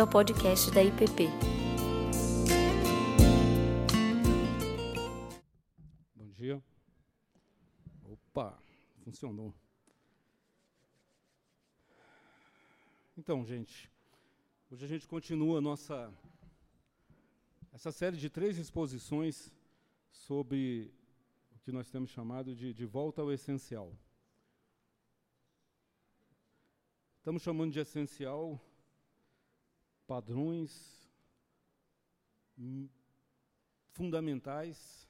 bem-vindo ao podcast da IPP. Bom dia. Opa, funcionou. Então, gente, hoje a gente continua a nossa essa série de três exposições sobre o que nós temos chamado de de volta ao essencial. Estamos chamando de essencial padrões fundamentais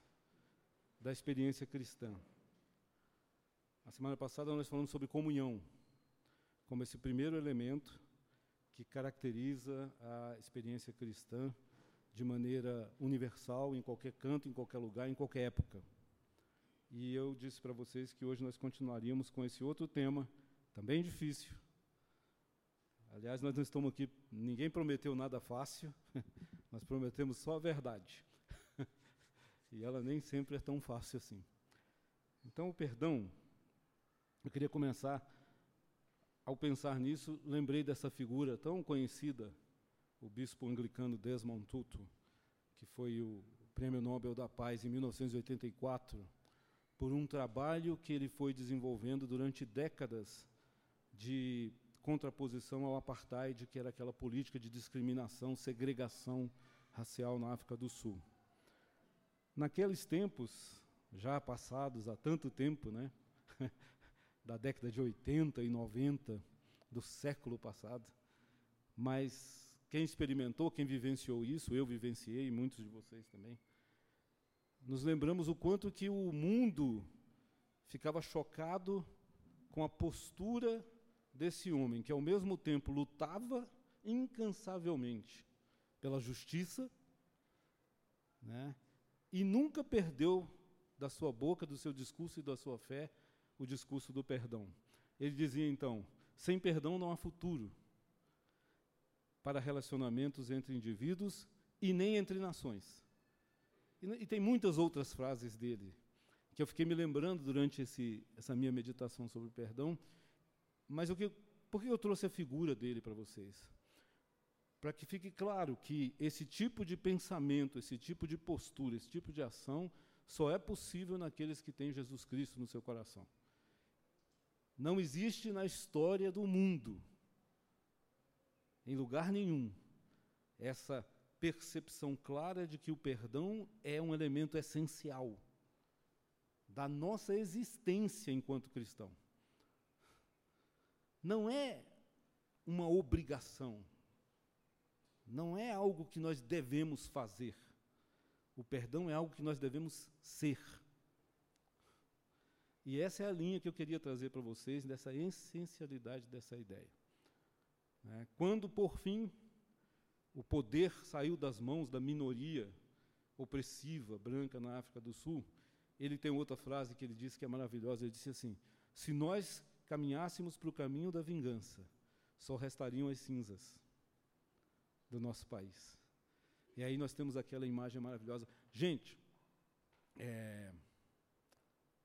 da experiência cristã. A semana passada nós falamos sobre comunhão, como esse primeiro elemento que caracteriza a experiência cristã de maneira universal, em qualquer canto, em qualquer lugar, em qualquer época. E eu disse para vocês que hoje nós continuaríamos com esse outro tema, também difícil, Aliás, nós não estamos aqui, ninguém prometeu nada fácil, nós prometemos só a verdade. e ela nem sempre é tão fácil assim. Então, o perdão, eu queria começar, ao pensar nisso, lembrei dessa figura tão conhecida, o bispo anglicano Desmond Tutu, que foi o Prêmio Nobel da Paz em 1984, por um trabalho que ele foi desenvolvendo durante décadas de contraposição ao apartheid, que era aquela política de discriminação, segregação racial na África do Sul. Naqueles tempos, já passados há tanto tempo, né, da década de 80 e 90 do século passado, mas quem experimentou, quem vivenciou isso, eu vivenciei, muitos de vocês também, nos lembramos o quanto que o mundo ficava chocado com a postura desse homem que, ao mesmo tempo, lutava incansavelmente pela justiça, né, e nunca perdeu da sua boca, do seu discurso e da sua fé, o discurso do perdão. Ele dizia então: sem perdão não há futuro para relacionamentos entre indivíduos e nem entre nações. E, e tem muitas outras frases dele que eu fiquei me lembrando durante esse, essa minha meditação sobre o perdão mas o que, por que eu trouxe a figura dele para vocês? Para que fique claro que esse tipo de pensamento, esse tipo de postura, esse tipo de ação só é possível naqueles que têm Jesus Cristo no seu coração. Não existe na história do mundo, em lugar nenhum, essa percepção clara de que o perdão é um elemento essencial da nossa existência enquanto cristão não é uma obrigação, não é algo que nós devemos fazer. O perdão é algo que nós devemos ser. E essa é a linha que eu queria trazer para vocês, dessa essencialidade dessa ideia. É, quando, por fim, o poder saiu das mãos da minoria opressiva branca na África do Sul, ele tem outra frase que ele disse que é maravilhosa. Ele disse assim: Se nós caminhássemos para o caminho da vingança, só restariam as cinzas do nosso país. E aí nós temos aquela imagem maravilhosa. Gente, é,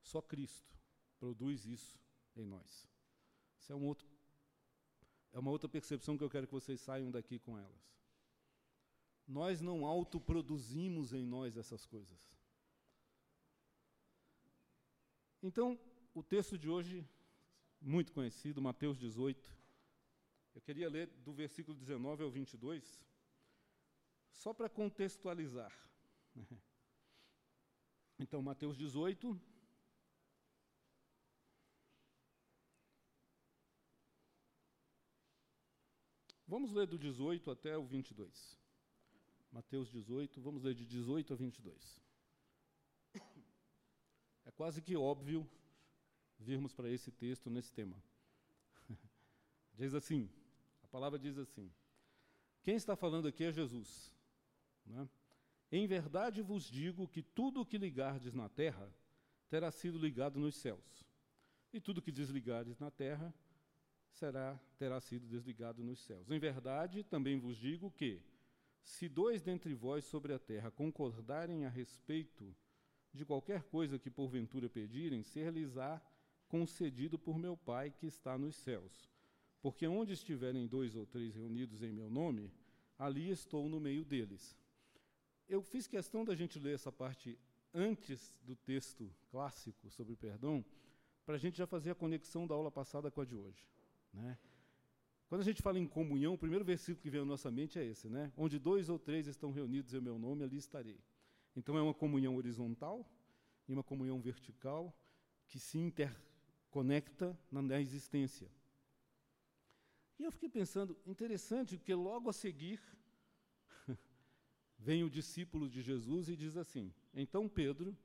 só Cristo produz isso em nós. Isso é um outro, é uma outra percepção que eu quero que vocês saiam daqui com elas. Nós não autoproduzimos em nós essas coisas. Então, o texto de hoje muito conhecido, Mateus 18. Eu queria ler do versículo 19 ao 22, só para contextualizar. Então, Mateus 18. Vamos ler do 18 até o 22. Mateus 18, vamos ler de 18 a 22. É quase que óbvio virmos para esse texto nesse tema. diz assim, a palavra diz assim: Quem está falando aqui é Jesus. Né? Em verdade vos digo que tudo o que ligardes na terra terá sido ligado nos céus, e tudo o que desligardes na terra será terá sido desligado nos céus. Em verdade também vos digo que se dois dentre vós sobre a terra concordarem a respeito de qualquer coisa que porventura pedirem, ser-lhes-á concedido por meu Pai que está nos céus. Porque onde estiverem dois ou três reunidos em meu nome, ali estou no meio deles. Eu fiz questão da gente ler essa parte antes do texto clássico sobre perdão, para a gente já fazer a conexão da aula passada com a de hoje. Né? Quando a gente fala em comunhão, o primeiro versículo que vem à nossa mente é esse, né? Onde dois ou três estão reunidos em meu nome, ali estarei. Então é uma comunhão horizontal e uma comunhão vertical que se interconecta na existência. E eu fiquei pensando, interessante, porque logo a seguir vem o discípulo de Jesus e diz assim: Então Pedro,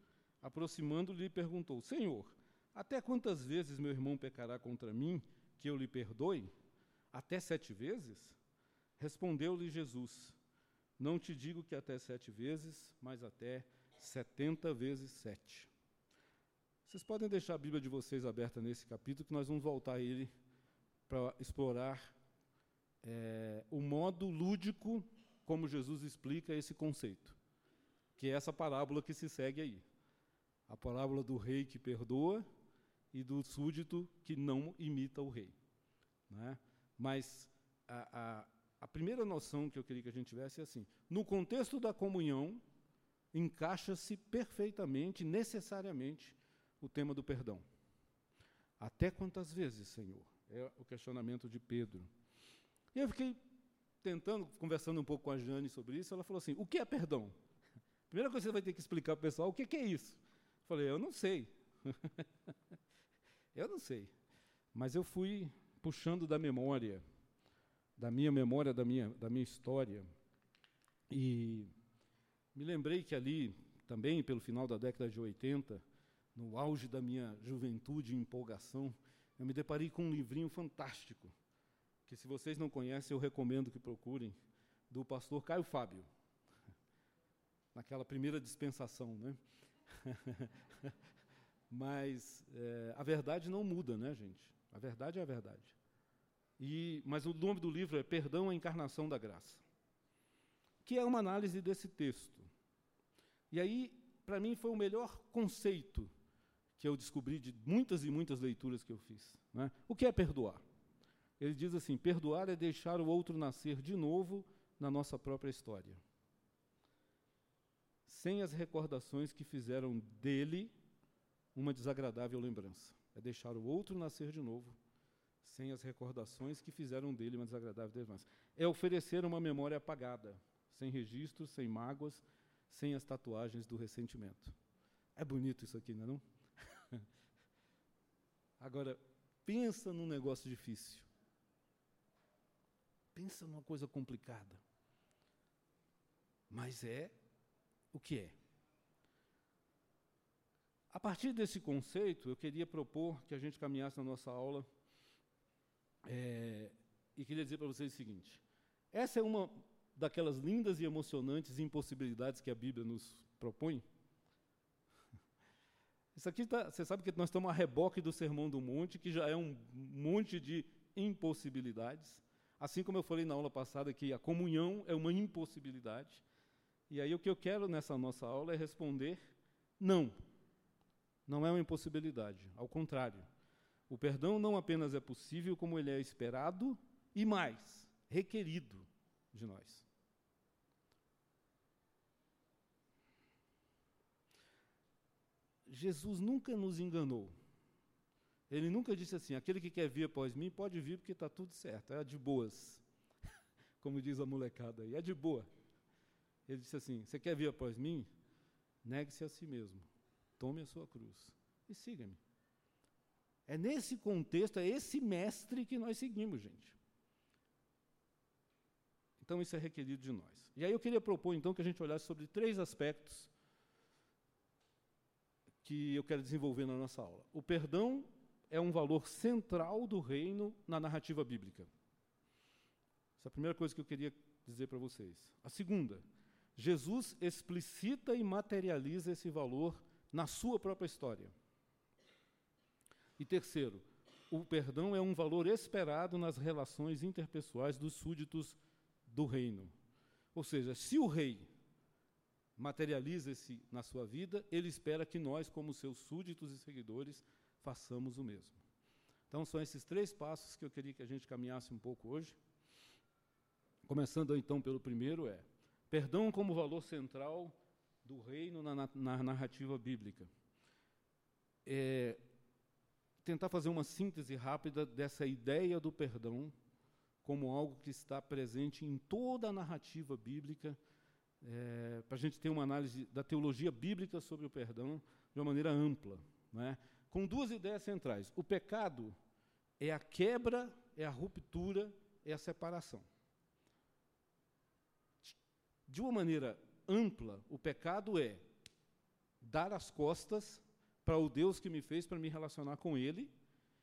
aproximando-lhe, perguntou: Senhor, até quantas vezes meu irmão pecará contra mim que eu lhe perdoe? Até sete vezes? Respondeu-lhe Jesus: Não te digo que até sete vezes, mas até setenta vezes sete. Vocês podem deixar a Bíblia de vocês aberta nesse capítulo, que nós vamos voltar a ele para explorar é, o modo lúdico como Jesus explica esse conceito, que é essa parábola que se segue aí. A parábola do rei que perdoa e do súdito que não imita o rei. Né? Mas a, a, a primeira noção que eu queria que a gente tivesse é assim: no contexto da comunhão, encaixa-se perfeitamente, necessariamente, o tema do perdão. Até quantas vezes, Senhor? É o questionamento de Pedro. E eu fiquei tentando, conversando um pouco com a Jane sobre isso, ela falou assim: o que é perdão? Primeira coisa que você vai ter que explicar para o pessoal o que, é isso. Eu falei, eu não sei. eu não sei. Mas eu fui puxando da memória, da minha memória, da minha, da minha história. E me lembrei que ali, também pelo final da década de 80, no auge da minha juventude e empolgação, eu me deparei com um livrinho fantástico, que se vocês não conhecem, eu recomendo que procurem, do pastor Caio Fábio, naquela primeira dispensação, né? Mas é, a verdade não muda, né, gente? A verdade é a verdade. E, mas o nome do livro é Perdão à Encarnação da Graça, que é uma análise desse texto. E aí, para mim, foi o melhor conceito que eu descobri de muitas e muitas leituras que eu fiz. Né? O que é perdoar? Ele diz assim: perdoar é deixar o outro nascer de novo na nossa própria história, sem as recordações que fizeram dele uma desagradável lembrança. É deixar o outro nascer de novo, sem as recordações que fizeram dele uma desagradável lembrança. É oferecer uma memória apagada, sem registros, sem mágoas, sem as tatuagens do ressentimento. É bonito isso aqui, não é? Não? Agora, pensa num negócio difícil. Pensa numa coisa complicada. Mas é o que é. A partir desse conceito, eu queria propor que a gente caminhasse na nossa aula é, e queria dizer para vocês o seguinte: essa é uma daquelas lindas e emocionantes impossibilidades que a Bíblia nos propõe. Isso aqui tá, você sabe que nós estamos a reboque do Sermão do Monte, que já é um monte de impossibilidades. Assim como eu falei na aula passada que a comunhão é uma impossibilidade. E aí o que eu quero nessa nossa aula é responder não. Não é uma impossibilidade, ao contrário. O perdão não apenas é possível, como ele é esperado e mais, requerido de nós. Jesus nunca nos enganou. Ele nunca disse assim: aquele que quer vir após mim pode vir porque está tudo certo, é de boas. Como diz a molecada aí, é de boa. Ele disse assim: você quer vir após mim? Negue-se a si mesmo, tome a sua cruz e siga-me. É nesse contexto, é esse mestre que nós seguimos, gente. Então isso é requerido de nós. E aí eu queria propor então que a gente olhasse sobre três aspectos que eu quero desenvolver na nossa aula. O perdão é um valor central do reino na narrativa bíblica. Essa é a primeira coisa que eu queria dizer para vocês. A segunda, Jesus explicita e materializa esse valor na sua própria história. E terceiro, o perdão é um valor esperado nas relações interpessoais dos súditos do reino. Ou seja, se o rei materializa-se na sua vida, ele espera que nós, como seus súditos e seguidores, façamos o mesmo. Então, são esses três passos que eu queria que a gente caminhasse um pouco hoje. Começando então pelo primeiro é perdão como valor central do reino na, na, na narrativa bíblica. É, tentar fazer uma síntese rápida dessa ideia do perdão como algo que está presente em toda a narrativa bíblica, é, para a gente ter uma análise da teologia bíblica sobre o perdão de uma maneira ampla, né? com duas ideias centrais. O pecado é a quebra, é a ruptura, é a separação. De uma maneira ampla, o pecado é dar as costas para o Deus que me fez para me relacionar com Ele,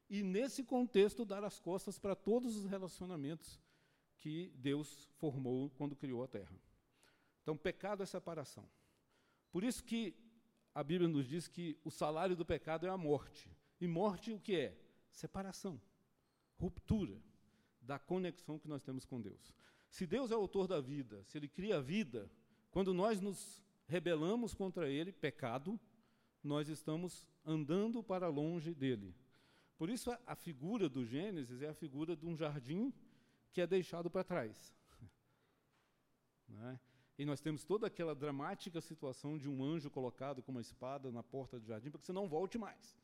e nesse contexto dar as costas para todos os relacionamentos que Deus formou quando criou a terra. Então, pecado é separação. Por isso que a Bíblia nos diz que o salário do pecado é a morte. E morte o que é? Separação, ruptura da conexão que nós temos com Deus. Se Deus é o autor da vida, se Ele cria a vida, quando nós nos rebelamos contra Ele, pecado, nós estamos andando para longe dele. Por isso, a, figura do Gênesis é a figura de um jardim que é deixado para trás. Né? E nós temos toda aquela dramática situação de um anjo colocado com uma espada na porta do jardim para que você não volte mais.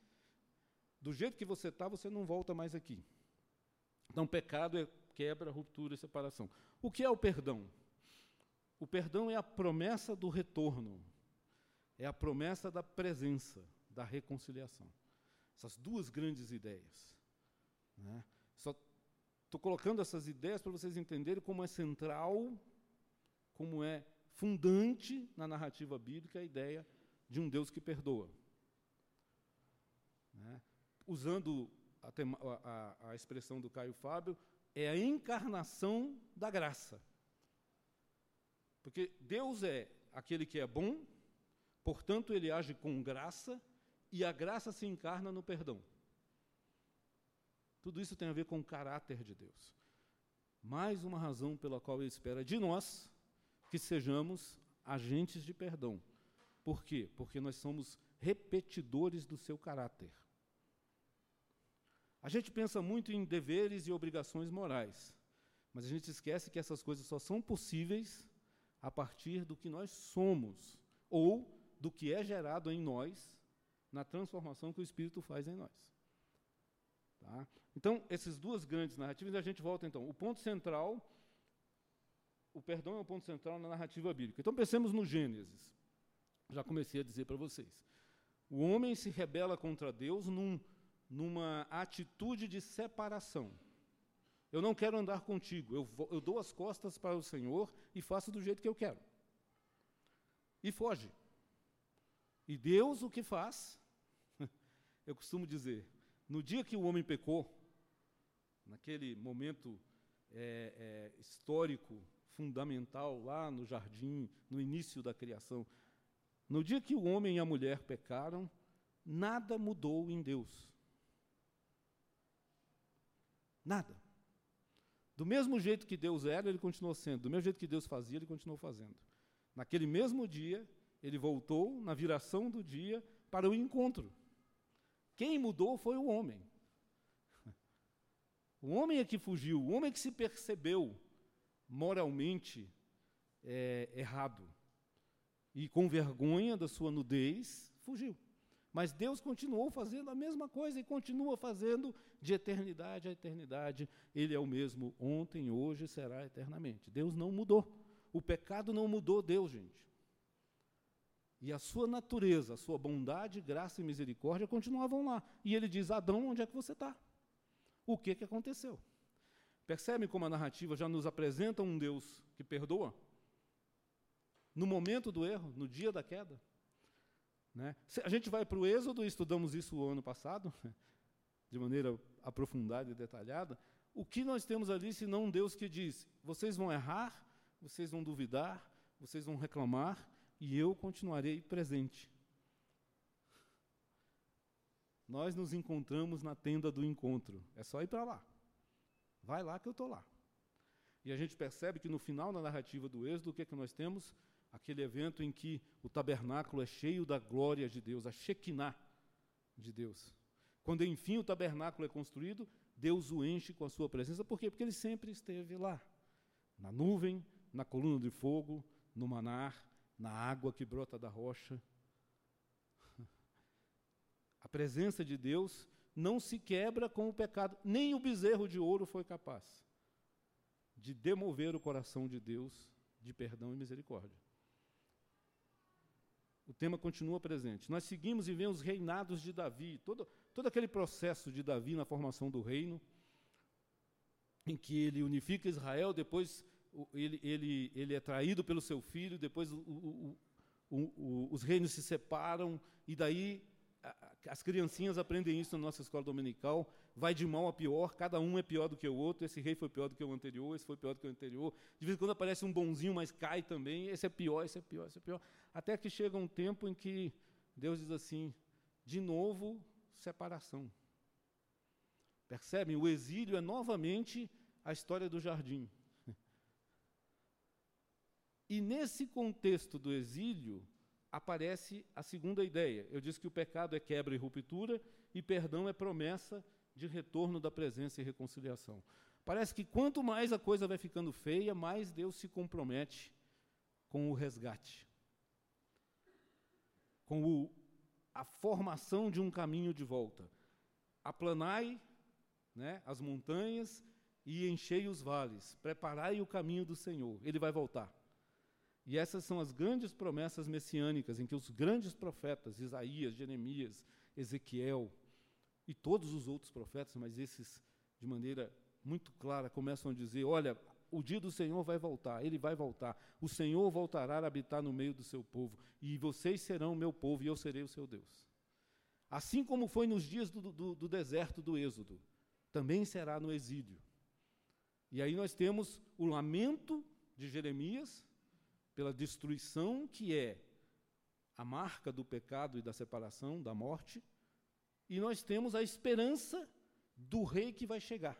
Do jeito que você está, você não volta mais aqui. Então, pecado é quebra, ruptura e separação. O que é o perdão? O perdão é a promessa do retorno, é a promessa da presença, da reconciliação. Essas duas grandes ideias. Né? Só estou colocando essas ideias para vocês entenderem como é central, como é fundante na narrativa bíblica a ideia de um Deus que perdoa. Né? Usando a, a, a expressão do Caio Fábio, é a encarnação da graça. Porque Deus é aquele que é bom, portanto, ele age com graça, e a graça se encarna no perdão. Tudo isso tem a ver com o caráter de Deus. Mais uma razão pela qual ele espera de nós que sejamos agentes de perdão. Por quê? Porque nós somos repetidores do seu caráter. A gente pensa muito em deveres e obrigações morais, mas a gente esquece que essas coisas só são possíveis a partir do que nós somos ou do que é gerado em nós na transformação que o Espírito faz em nós. Tá? Então, essas duas grandes narrativas, a gente volta então. O ponto central, o perdão é o ponto central na narrativa bíblica. Então, pensemos no Gênesis. Já comecei a dizer para vocês. O homem se rebela contra Deus num numa atitude de separação. Eu não quero andar contigo, eu, eu dou as costas para o Senhor e faço do jeito que eu quero. E foge. E Deus o que faz? Eu costumo dizer, no dia que o homem pecou, naquele momento é, é, histórico, fundamental, lá no jardim, no início da criação, no dia que o homem e a mulher pecaram, nada mudou em Deus. Nada. Do mesmo jeito que Deus era, ele continuou sendo. Do mesmo jeito que Deus fazia, ele continuou fazendo. Naquele mesmo dia, ele voltou, na viração do dia, para o encontro. Quem mudou foi o homem. O homem é que fugiu, o homem é que se percebeu moralmente é, errado. E com vergonha da sua nudez, fugiu. Mas Deus continuou fazendo a mesma coisa e continua fazendo de eternidade a eternidade. Ele é o mesmo ontem, hoje será eternamente. Deus não mudou. O pecado não mudou Deus, gente. E a sua natureza, a sua bondade, graça e misericórdia continuavam lá. E ele diz: Adão, onde é que você está? O que, que aconteceu? Percebe como a narrativa já nos apresenta um Deus que perdoa? No momento do erro, no dia da queda, né? A gente vai para o Êxodo, estudamos isso o ano passado, de maneira aprofundada e detalhada. O que nós temos ali, se não um Deus que diz: vocês vão errar, vocês vão duvidar, vocês vão reclamar, e eu continuarei presente. Nós nos encontramos na tenda do encontro. É só ir para lá. Vai lá que eu estou lá. E a gente percebe que no final da narrativa do Êxodo, o que, é que nós temos? aquele evento em que o tabernáculo é cheio da glória de Deus, a Shekinah de Deus. Quando enfim o tabernáculo é construído, Deus o enche com a sua presença. Por quê? Porque ele sempre esteve lá. Na nuvem, na coluna de fogo, no manar, na água que brota da rocha. A presença de Deus não se quebra com o pecado, nem o bezerro de ouro foi capaz de demover o coração de Deus de perdão e misericórdia. O tema continua presente. Nós seguimos e vemos os reinados de Davi, todo, todo aquele processo de Davi na formação do reino, em que ele unifica Israel, depois ele, ele, ele é traído pelo seu filho, depois o, o, o, os reinos se separam, e daí as criancinhas aprendem isso na nossa escola dominical, vai de mal a pior, cada um é pior do que o outro, esse rei foi pior do que o anterior, esse foi pior do que o anterior, de vez em quando aparece um bonzinho, mas cai também, esse é pior, esse é pior, esse é pior, até que chega um tempo em que Deus diz assim, de novo, separação. Percebem? O exílio é novamente a história do jardim. E nesse contexto do exílio, aparece a segunda ideia. Eu disse que o pecado é quebra e ruptura, e perdão é promessa de retorno da presença e reconciliação. Parece que quanto mais a coisa vai ficando feia, mais Deus se compromete com o resgate, com o, a formação de um caminho de volta. Aplanai né, as montanhas e enchei os vales, preparai o caminho do Senhor, ele vai voltar. E essas são as grandes promessas messiânicas em que os grandes profetas, Isaías, Jeremias, Ezequiel e todos os outros profetas, mas esses de maneira muito clara começam a dizer: olha, o dia do Senhor vai voltar, ele vai voltar. O Senhor voltará a habitar no meio do seu povo, e vocês serão o meu povo, e eu serei o seu Deus. Assim como foi nos dias do, do, do deserto do Êxodo, também será no exílio. E aí nós temos o lamento de Jeremias, pela destruição que é a marca do pecado e da separação, da morte, e nós temos a esperança do rei que vai chegar,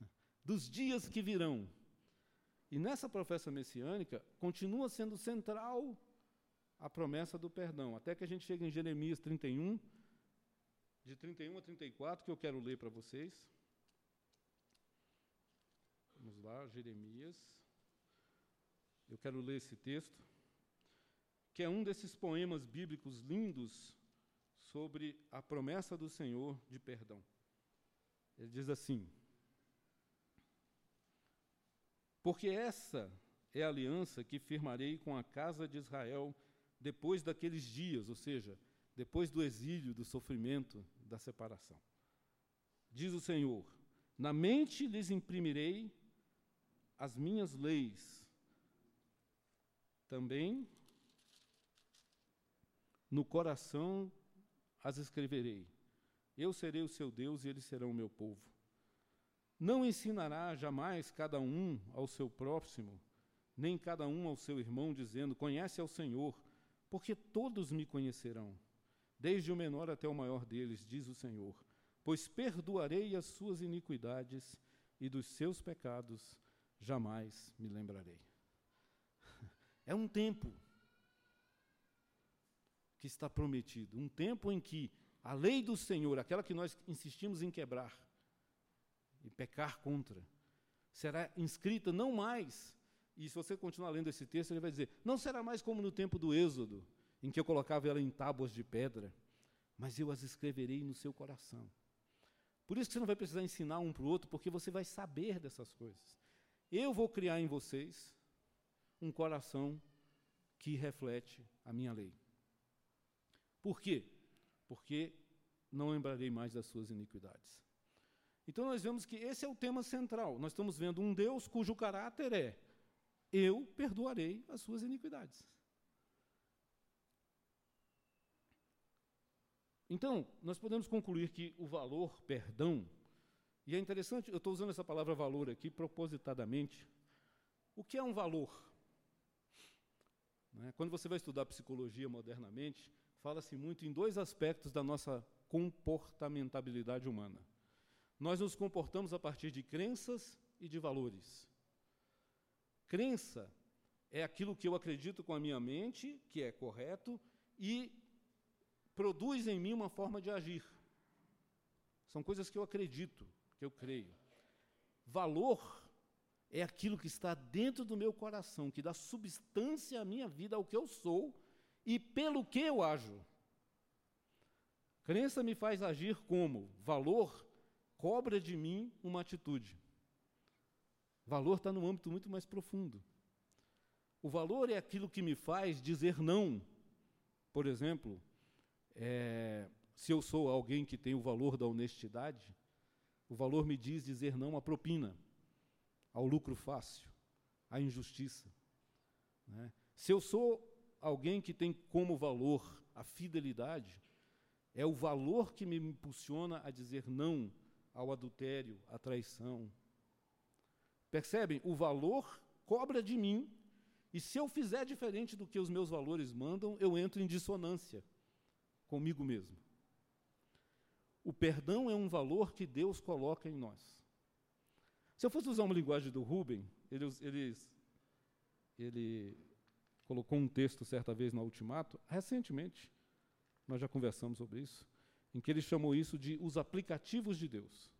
dos dias que virão. E nessa profecia messiânica continua sendo central a promessa do perdão, até que a gente chega em Jeremias 31, de 31 a 34, que eu quero ler para vocês. Vamos lá, Jeremias eu quero ler esse texto, que é um desses poemas bíblicos lindos sobre a promessa do Senhor de perdão. Ele diz assim: Porque essa é a aliança que firmarei com a casa de Israel depois daqueles dias, ou seja, depois do exílio, do sofrimento, da separação. Diz o Senhor: Na mente lhes imprimirei as minhas leis também no coração as escreverei. Eu serei o seu Deus e eles serão o meu povo. Não ensinará jamais cada um ao seu próximo, nem cada um ao seu irmão, dizendo: Conhece ao Senhor, porque todos me conhecerão, desde o menor até o maior deles, diz o Senhor. Pois perdoarei as suas iniquidades e dos seus pecados jamais me lembrarei. É um tempo que está prometido, um tempo em que a lei do Senhor, aquela que nós insistimos em quebrar e pecar contra, será inscrita não mais, e se você continuar lendo esse texto, ele vai dizer: não será mais como no tempo do Êxodo, em que eu colocava ela em tábuas de pedra, mas eu as escreverei no seu coração. Por isso que você não vai precisar ensinar um para o outro, porque você vai saber dessas coisas. Eu vou criar em vocês um coração que reflete a minha lei. Por quê? Porque não lembrarei mais das suas iniquidades. Então nós vemos que esse é o tema central. Nós estamos vendo um Deus cujo caráter é: eu perdoarei as suas iniquidades. Então, nós podemos concluir que o valor perdão, e é interessante, eu estou usando essa palavra valor aqui propositadamente. O que é um valor? Né? Quando você vai estudar psicologia modernamente, fala-se muito em dois aspectos da nossa comportamentabilidade humana. Nós nos comportamos a partir de crenças e de valores. Crença é aquilo que eu acredito com a minha mente, que é correto, e produz em mim uma forma de agir. São coisas que eu acredito, que eu creio. Valor é aquilo que está dentro do meu coração, que dá substância à minha vida, ao que eu sou e pelo que eu ajo. Crença me faz agir como valor cobra de mim uma atitude. Valor está num âmbito muito mais profundo. O valor é aquilo que me faz dizer não. Por exemplo, é, se eu sou alguém que tem o valor da honestidade, o valor me diz dizer não à propina, ao lucro fácil, à injustiça. Né? Se eu sou alguém que tem como valor a fidelidade, é o valor que me impulsiona a dizer não ao adultério, à traição. Percebem? O valor cobra de mim, e se eu fizer diferente do que os meus valores mandam, eu entro em dissonância comigo mesmo. O perdão é um valor que Deus coloca em nós. Se eu fosse usar uma linguagem do Rubem, ele, ele, ele colocou um texto certa vez no Ultimato, recentemente, nós já conversamos sobre isso, em que ele chamou isso de os aplicativos de Deus.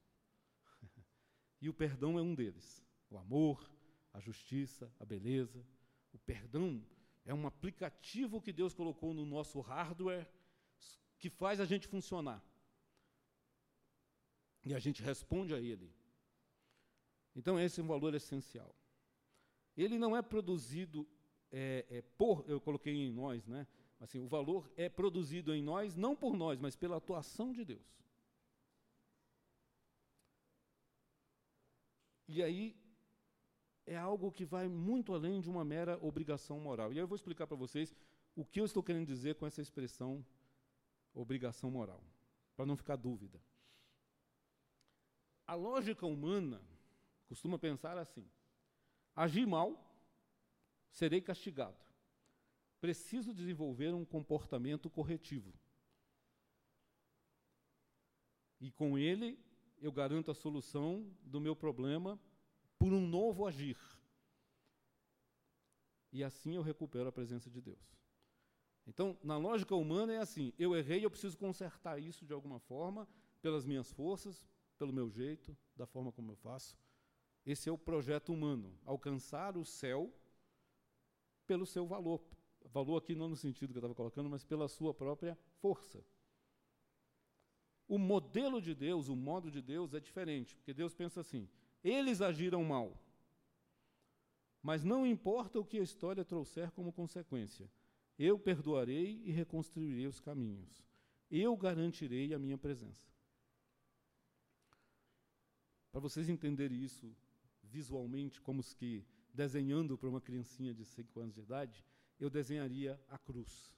e o perdão é um deles. O amor, a justiça, a beleza. O perdão é um aplicativo que Deus colocou no nosso hardware que faz a gente funcionar. E a gente responde a ele. Então, esse é um valor essencial. Ele não é produzido é, é, por, eu coloquei em nós, né? Assim, o valor é produzido em nós, não por nós, mas pela atuação de Deus. E aí é algo que vai muito além de uma mera obrigação moral. E aí eu vou explicar para vocês o que eu estou querendo dizer com essa expressão obrigação moral, para não ficar dúvida. A lógica humana costuma pensar assim: agir mal, serei castigado preciso desenvolver um comportamento corretivo. E com ele, eu garanto a solução do meu problema por um novo agir. E assim eu recupero a presença de Deus. Então, na lógica humana é assim: eu errei, eu preciso consertar isso de alguma forma, pelas minhas forças, pelo meu jeito, da forma como eu faço. Esse é o projeto humano: alcançar o céu pelo seu valor, valor aqui não no sentido que eu estava colocando, mas pela sua própria força. O modelo de Deus, o modo de Deus é diferente, porque Deus pensa assim: eles agiram mal, mas não importa o que a história trouxer como consequência, eu perdoarei e reconstruirei os caminhos, eu garantirei a minha presença. Para vocês entenderem isso visualmente, como que desenhando para uma criancinha de 5 anos de idade, eu desenharia a cruz.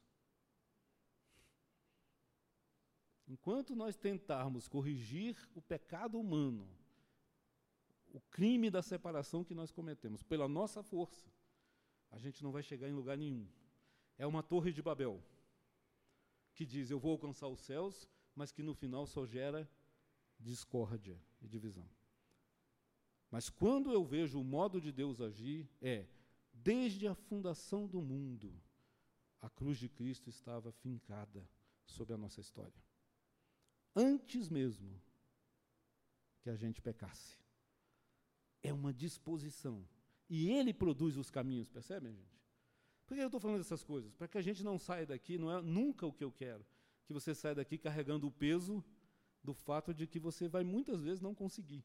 Enquanto nós tentarmos corrigir o pecado humano, o crime da separação que nós cometemos, pela nossa força, a gente não vai chegar em lugar nenhum. É uma torre de Babel, que diz: Eu vou alcançar os céus, mas que no final só gera discórdia e divisão. Mas quando eu vejo o modo de Deus agir, é Desde a fundação do mundo, a cruz de Cristo estava fincada sobre a nossa história. Antes mesmo que a gente pecasse. É uma disposição. E Ele produz os caminhos, percebem, gente? Por que eu estou falando dessas coisas? Para que a gente não saia daqui, não é nunca o que eu quero, que você saia daqui carregando o peso do fato de que você vai muitas vezes não conseguir.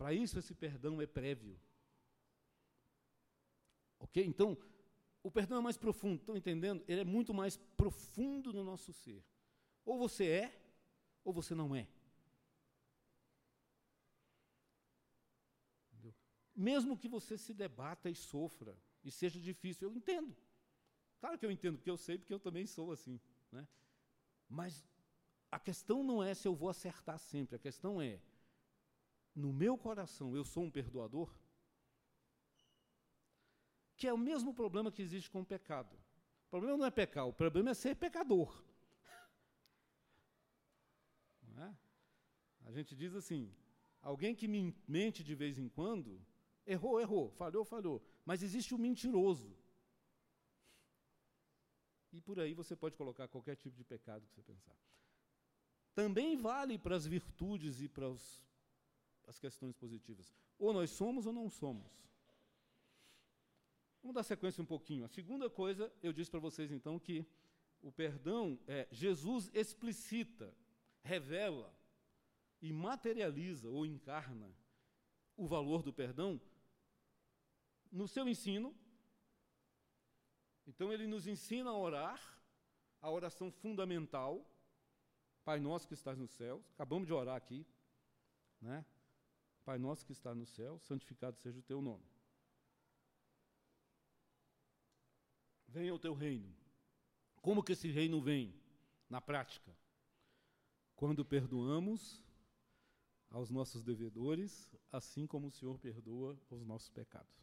Para isso, esse perdão é prévio. Ok? Então, o perdão é mais profundo, estão entendendo? Ele é muito mais profundo no nosso ser. Ou você é, ou você não é. Entendeu? Mesmo que você se debata e sofra, e seja difícil, eu entendo. Claro que eu entendo, porque eu sei, porque eu também sou assim. Né? Mas a questão não é se eu vou acertar sempre, a questão é no meu coração eu sou um perdoador? Que é o mesmo problema que existe com o pecado. O problema não é pecar, o problema é ser pecador. Não é? A gente diz assim: alguém que me mente de vez em quando, errou, errou, falhou, falhou. Mas existe o mentiroso. E por aí você pode colocar qualquer tipo de pecado que você pensar. Também vale para as virtudes e para os as questões positivas. Ou nós somos ou não somos. Vamos dar sequência um pouquinho. A segunda coisa, eu disse para vocês então que o perdão é Jesus explicita, revela e materializa ou encarna o valor do perdão no seu ensino. Então ele nos ensina a orar, a oração fundamental, Pai nosso que estás nos céus, acabamos de orar aqui, né? Pai nosso que está no céu, santificado seja o teu nome. Venha o teu reino. Como que esse reino vem? Na prática. Quando perdoamos aos nossos devedores, assim como o Senhor perdoa os nossos pecados.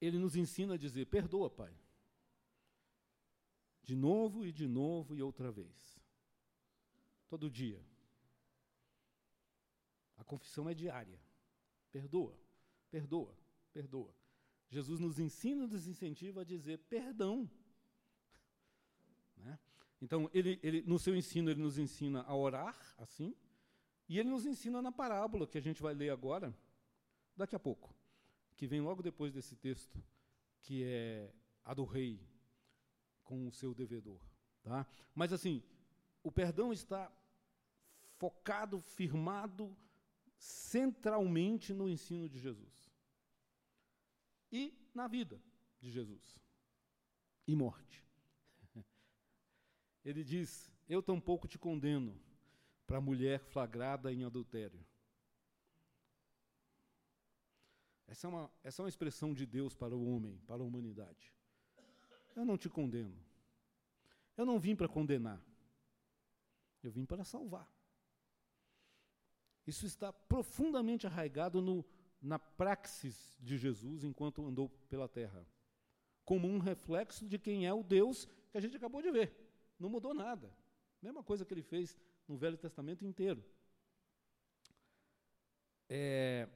Ele nos ensina a dizer: perdoa, Pai. De novo e de novo e outra vez. Todo dia. Confissão é diária. Perdoa, perdoa, perdoa. Jesus nos ensina e nos incentiva a dizer perdão. Né? Então, ele, ele, no seu ensino, ele nos ensina a orar assim, e ele nos ensina na parábola que a gente vai ler agora, daqui a pouco, que vem logo depois desse texto, que é a do rei com o seu devedor. Tá? Mas, assim, o perdão está focado, firmado centralmente no ensino de Jesus e na vida de Jesus e morte. Ele diz: Eu tampouco te condeno para a mulher flagrada em adultério. Essa é, uma, essa é uma expressão de Deus para o homem, para a humanidade. Eu não te condeno. Eu não vim para condenar. Eu vim para salvar. Isso está profundamente arraigado no, na praxis de Jesus enquanto andou pela terra, como um reflexo de quem é o Deus que a gente acabou de ver. Não mudou nada. Mesma coisa que ele fez no Velho Testamento inteiro. É,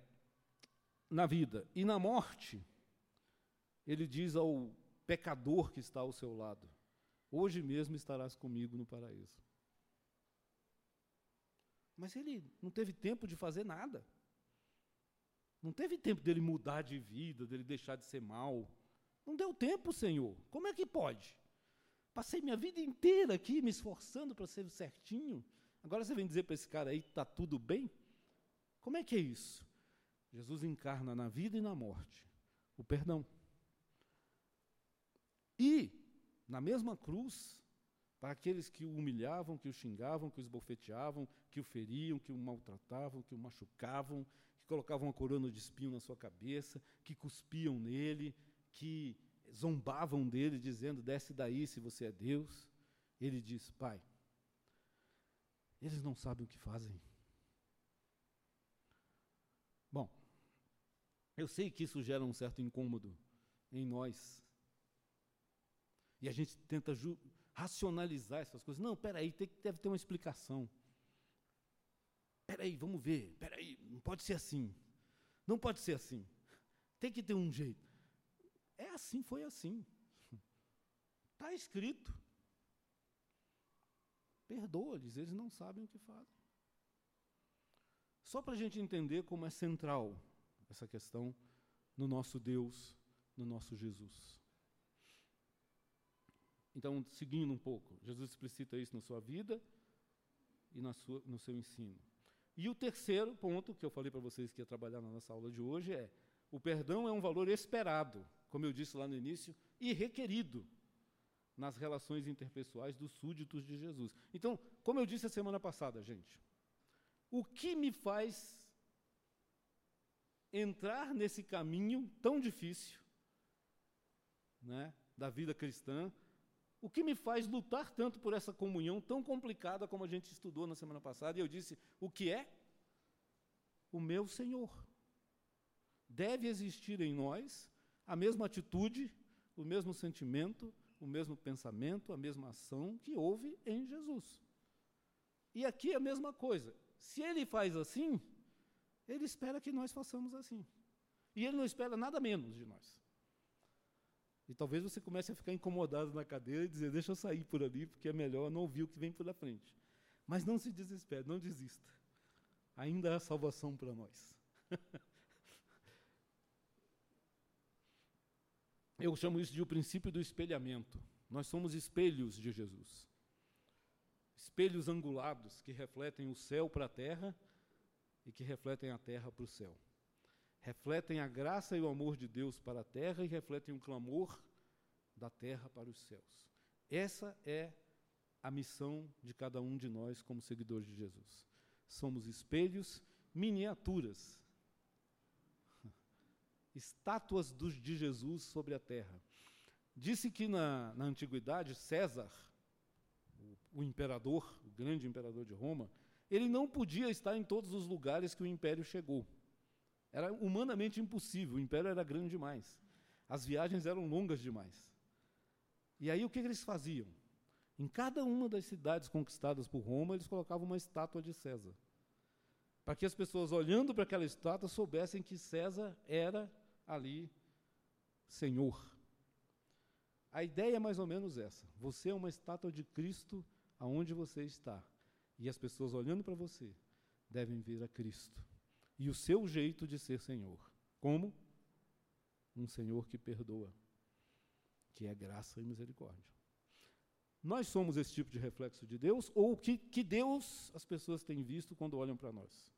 na vida e na morte, ele diz ao pecador que está ao seu lado: Hoje mesmo estarás comigo no paraíso. Mas ele não teve tempo de fazer nada. Não teve tempo dele mudar de vida, dele deixar de ser mal. Não deu tempo, Senhor. Como é que pode? Passei minha vida inteira aqui me esforçando para ser certinho. Agora você vem dizer para esse cara aí, está tudo bem? Como é que é isso? Jesus encarna na vida e na morte o perdão. E, na mesma cruz, para aqueles que o humilhavam, que o xingavam, que o esbofeteavam, que o feriam, que o maltratavam, que o machucavam, que colocavam uma coroa de espinho na sua cabeça, que cuspiam nele, que zombavam dele, dizendo: desce daí se você é Deus. Ele diz: Pai, eles não sabem o que fazem. Bom, eu sei que isso gera um certo incômodo em nós. E a gente tenta racionalizar essas coisas. Não, peraí, tem, deve ter uma explicação. Peraí, vamos ver. Peraí, não pode ser assim. Não pode ser assim. Tem que ter um jeito. É assim, foi assim. Está escrito. Perdoa-lhes, eles não sabem o que fazem. Só para a gente entender como é central essa questão no nosso Deus, no nosso Jesus. Então, seguindo um pouco, Jesus explicita isso na sua vida e sua, no seu ensino. E o terceiro ponto que eu falei para vocês que ia trabalhar na nossa aula de hoje é: o perdão é um valor esperado, como eu disse lá no início, e requerido nas relações interpessoais dos súditos de Jesus. Então, como eu disse a semana passada, gente, o que me faz entrar nesse caminho tão difícil, né, da vida cristã, o que me faz lutar tanto por essa comunhão tão complicada como a gente estudou na semana passada? E eu disse: o que é? O meu Senhor. Deve existir em nós a mesma atitude, o mesmo sentimento, o mesmo pensamento, a mesma ação que houve em Jesus. E aqui é a mesma coisa. Se ele faz assim, ele espera que nós façamos assim. E ele não espera nada menos de nós. E talvez você comece a ficar incomodado na cadeira e dizer: deixa eu sair por ali, porque é melhor não ouvir o que vem pela frente. Mas não se desespere, não desista. Ainda há salvação para nós. Eu chamo isso de o princípio do espelhamento. Nós somos espelhos de Jesus. Espelhos angulados que refletem o céu para a terra e que refletem a terra para o céu. Refletem a graça e o amor de Deus para a terra e refletem o clamor da terra para os céus. Essa é a missão de cada um de nós como seguidores de Jesus. Somos espelhos, miniaturas, estátuas dos, de Jesus sobre a terra. Disse que na, na antiguidade, César, o, o imperador, o grande imperador de Roma, ele não podia estar em todos os lugares que o império chegou. Era humanamente impossível, o império era grande demais. As viagens eram longas demais. E aí o que eles faziam? Em cada uma das cidades conquistadas por Roma, eles colocavam uma estátua de César. Para que as pessoas, olhando para aquela estátua, soubessem que César era ali Senhor. A ideia é mais ou menos essa. Você é uma estátua de Cristo aonde você está. E as pessoas olhando para você devem ver a Cristo. E o seu jeito de ser Senhor. Como? Um Senhor que perdoa, que é graça e misericórdia. Nós somos esse tipo de reflexo de Deus, ou que, que Deus as pessoas têm visto quando olham para nós?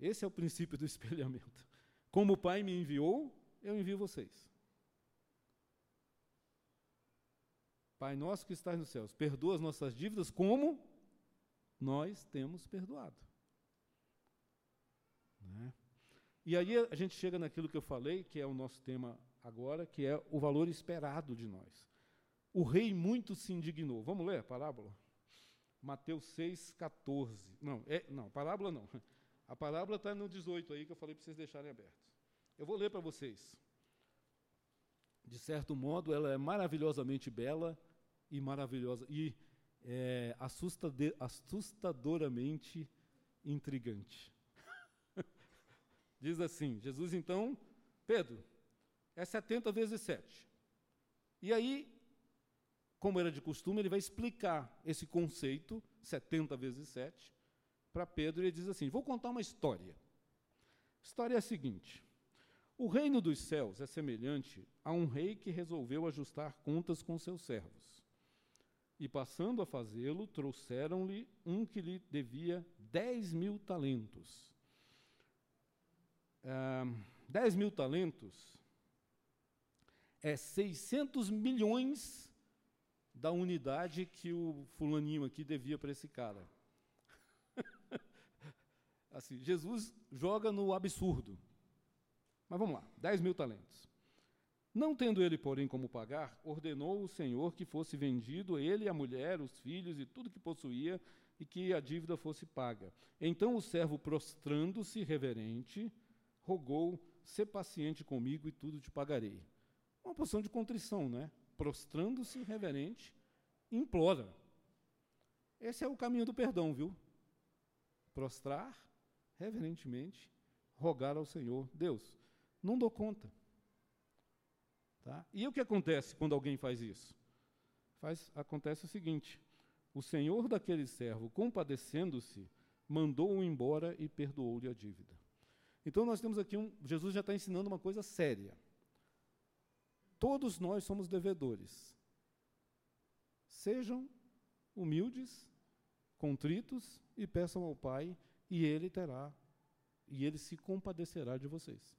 Esse é o princípio do espelhamento. Como o Pai me enviou, eu envio vocês. Pai nosso que estás nos céus, perdoa as nossas dívidas como nós temos perdoado. Né? E aí a gente chega naquilo que eu falei, que é o nosso tema agora, que é o valor esperado de nós. O rei muito se indignou. Vamos ler a parábola? Mateus 6, 14. Não, é, não, parábola não. A parábola está no 18 aí, que eu falei para vocês deixarem aberto. Eu vou ler para vocês. De certo modo, ela é maravilhosamente bela e maravilhosa e é, assustadoramente intrigante. Diz assim: Jesus então, Pedro, é 70 vezes 7. E aí, como era de costume, ele vai explicar esse conceito, 70 vezes 7, para Pedro, e ele diz assim: Vou contar uma história. A história é a seguinte: O reino dos céus é semelhante a um rei que resolveu ajustar contas com seus servos. E passando a fazê-lo, trouxeram-lhe um que lhe devia 10 mil talentos. Ah, 10 mil talentos é 600 milhões da unidade que o fulaninho aqui devia para esse cara. assim, Jesus joga no absurdo. Mas vamos lá, 10 mil talentos. Não tendo ele, porém, como pagar, ordenou o Senhor que fosse vendido ele, a mulher, os filhos e tudo que possuía, e que a dívida fosse paga. Então o servo, prostrando-se reverente, rogou: "Se paciente comigo e tudo te pagarei. Uma posição de contrição, né? Prostrando-se reverente, implora. Esse é o caminho do perdão, viu? Prostrar reverentemente, rogar ao Senhor: Deus, não dou conta. Tá? E o que acontece quando alguém faz isso? Faz, acontece o seguinte: o senhor daquele servo, compadecendo-se, mandou-o embora e perdoou-lhe a dívida. Então nós temos aqui um. Jesus já está ensinando uma coisa séria. Todos nós somos devedores. Sejam humildes, contritos e peçam ao Pai, e Ele terá, e Ele se compadecerá de vocês.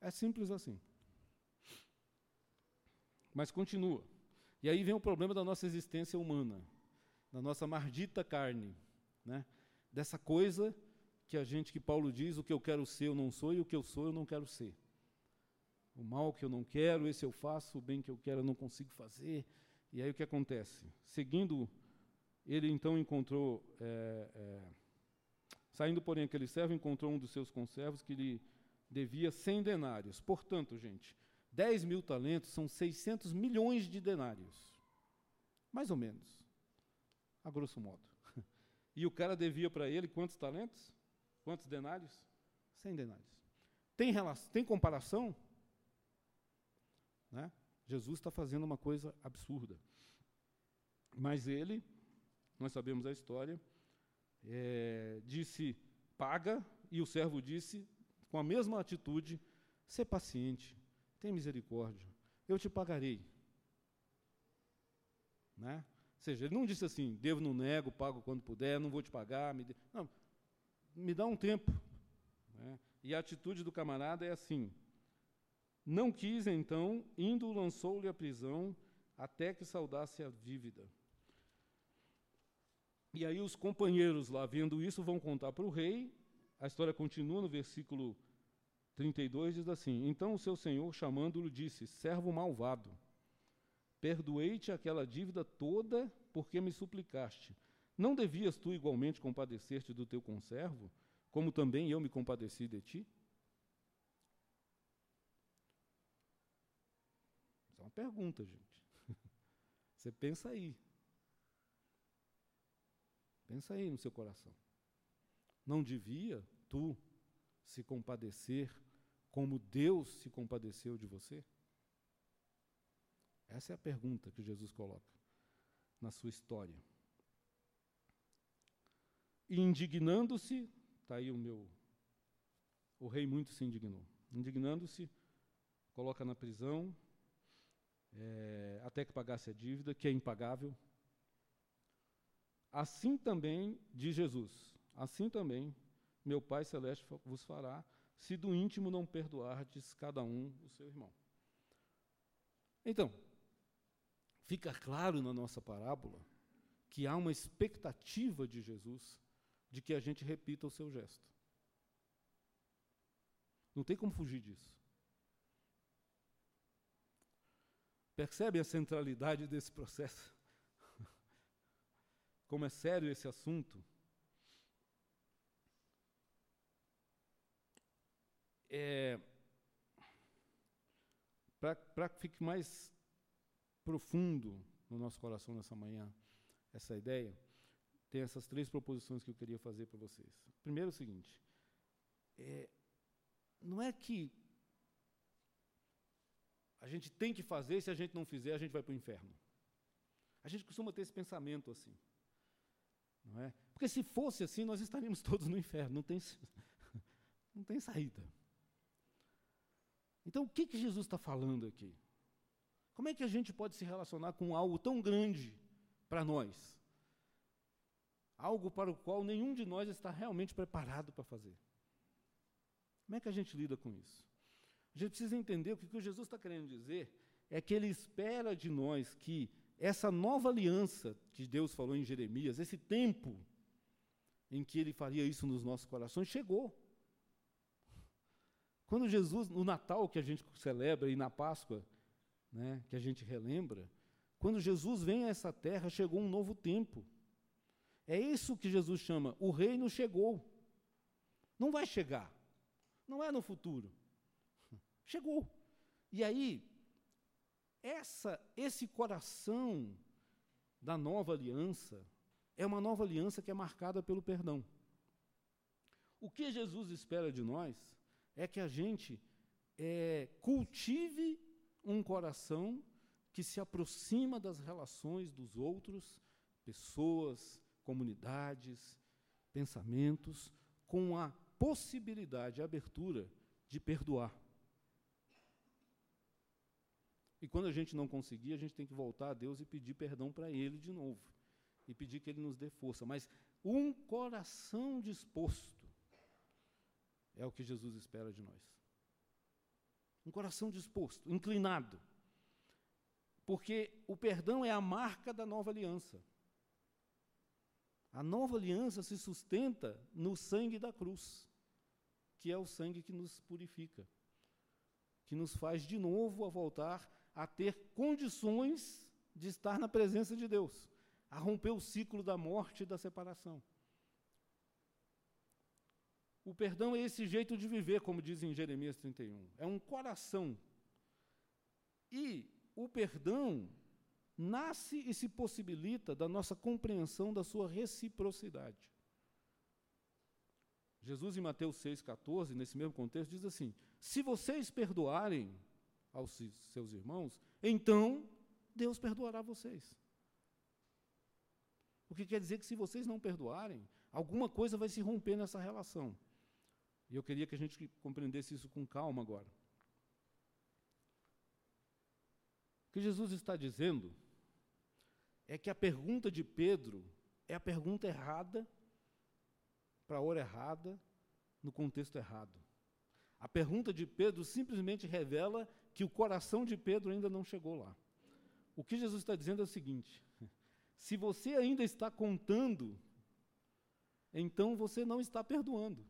É simples assim. Mas continua. E aí vem o problema da nossa existência humana, da nossa mardita carne, né? Dessa coisa que a gente, que Paulo diz, o que eu quero ser eu não sou e o que eu sou eu não quero ser. O mal que eu não quero, esse eu faço, o bem que eu quero eu não consigo fazer. E aí o que acontece? Seguindo, ele então encontrou, é, é, saindo porém aquele servo, encontrou um dos seus conservos que lhe devia 100 denários. Portanto, gente, 10 mil talentos são 600 milhões de denários. Mais ou menos. A grosso modo. E o cara devia para ele quantos talentos? Quantos denários? 100 denários. Tem, relação, tem comparação? Né? Jesus está fazendo uma coisa absurda. Mas ele, nós sabemos a história, é, disse: paga, e o servo disse, com a mesma atitude: Sê paciente, tem misericórdia, eu te pagarei. Né? Ou seja, ele não disse assim: devo, não nego, pago quando puder, não vou te pagar. Não, me dá um tempo. Né? E a atitude do camarada é assim: não quis, então, indo, lançou-lhe a prisão até que saudasse a dívida. E aí os companheiros lá, vendo isso, vão contar para o rei. A história continua no versículo 32, diz assim: Então o seu senhor, chamando-o, disse: Servo malvado, perdoei-te aquela dívida toda porque me suplicaste. Não devias tu igualmente compadecer-te do teu conservo, como também eu me compadeci de ti? Isso é uma pergunta, gente. Você pensa aí. Pensa aí no seu coração. Não devia tu se compadecer como Deus se compadeceu de você? Essa é a pergunta que Jesus coloca na sua história. E indignando-se, está aí o meu. O rei muito se indignou. Indignando-se, coloca na prisão, é, até que pagasse a dívida, que é impagável. Assim também, diz Jesus, assim também meu Pai Celeste vos fará, se do íntimo não perdoardes cada um o seu irmão. Então, fica claro na nossa parábola que há uma expectativa de Jesus de que a gente repita o seu gesto. Não tem como fugir disso. Percebe a centralidade desse processo? Como é sério esse assunto? É, Para que fique mais profundo no nosso coração nessa manhã, essa ideia, tem essas três proposições que eu queria fazer para vocês. Primeiro é o seguinte: é, não é que a gente tem que fazer, se a gente não fizer, a gente vai para o inferno. A gente costuma ter esse pensamento assim. Não é? Porque se fosse assim, nós estaríamos todos no inferno, não tem, não tem saída. Então, o que, que Jesus está falando aqui? Como é que a gente pode se relacionar com algo tão grande para nós? Algo para o qual nenhum de nós está realmente preparado para fazer. Como é que a gente lida com isso? A gente precisa entender o que o Jesus está querendo dizer é que ele espera de nós que essa nova aliança que Deus falou em Jeremias, esse tempo em que ele faria isso nos nossos corações, chegou. Quando Jesus, no Natal que a gente celebra e na Páscoa, né, que a gente relembra, quando Jesus vem a essa terra, chegou um novo tempo. É isso que Jesus chama, o reino chegou. Não vai chegar. Não é no futuro. Chegou. E aí, essa, esse coração da nova aliança é uma nova aliança que é marcada pelo perdão. O que Jesus espera de nós é que a gente é, cultive um coração que se aproxima das relações dos outros, pessoas, comunidades, pensamentos, com a possibilidade, a abertura de perdoar. E quando a gente não conseguir, a gente tem que voltar a Deus e pedir perdão para Ele de novo. E pedir que Ele nos dê força. Mas um coração disposto é o que Jesus espera de nós. Um coração disposto, inclinado. Porque o perdão é a marca da nova aliança. A nova aliança se sustenta no sangue da cruz, que é o sangue que nos purifica, que nos faz de novo a voltar a ter condições de estar na presença de Deus, a romper o ciclo da morte e da separação. O perdão é esse jeito de viver, como diz em Jeremias 31. É um coração. E o perdão nasce e se possibilita da nossa compreensão da sua reciprocidade. Jesus, em Mateus 6,14, nesse mesmo contexto, diz assim: Se vocês perdoarem aos seus irmãos, então Deus perdoará vocês. O que quer dizer que se vocês não perdoarem, alguma coisa vai se romper nessa relação. E eu queria que a gente compreendesse isso com calma agora. O que Jesus está dizendo é que a pergunta de Pedro é a pergunta errada, para a hora errada, no contexto errado. A pergunta de Pedro simplesmente revela que o coração de Pedro ainda não chegou lá. O que Jesus está dizendo é o seguinte: se você ainda está contando, então você não está perdoando.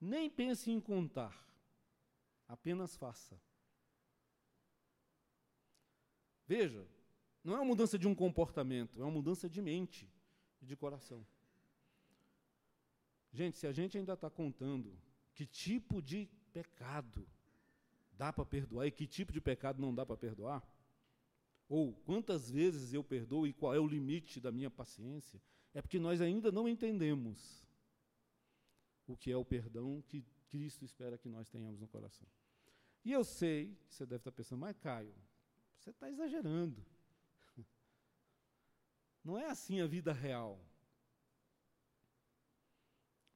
Nem pense em contar, apenas faça. Veja, não é uma mudança de um comportamento, é uma mudança de mente e de coração. Gente, se a gente ainda está contando que tipo de pecado dá para perdoar e que tipo de pecado não dá para perdoar, ou quantas vezes eu perdoo e qual é o limite da minha paciência, é porque nós ainda não entendemos o que é o perdão que Cristo espera que nós tenhamos no coração. E eu sei que você deve estar pensando, mas Caio, você está exagerando. Não é assim a vida real.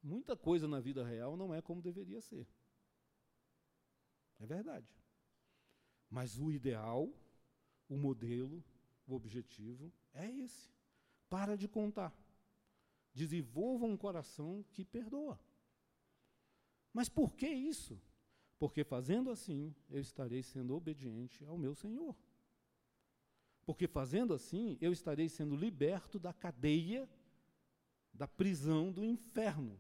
Muita coisa na vida real não é como deveria ser. É verdade. Mas o ideal, o modelo, o objetivo é esse. Para de contar. Desenvolva um coração que perdoa. Mas por que isso? Porque fazendo assim, eu estarei sendo obediente ao meu Senhor. Porque fazendo assim, eu estarei sendo liberto da cadeia, da prisão do inferno.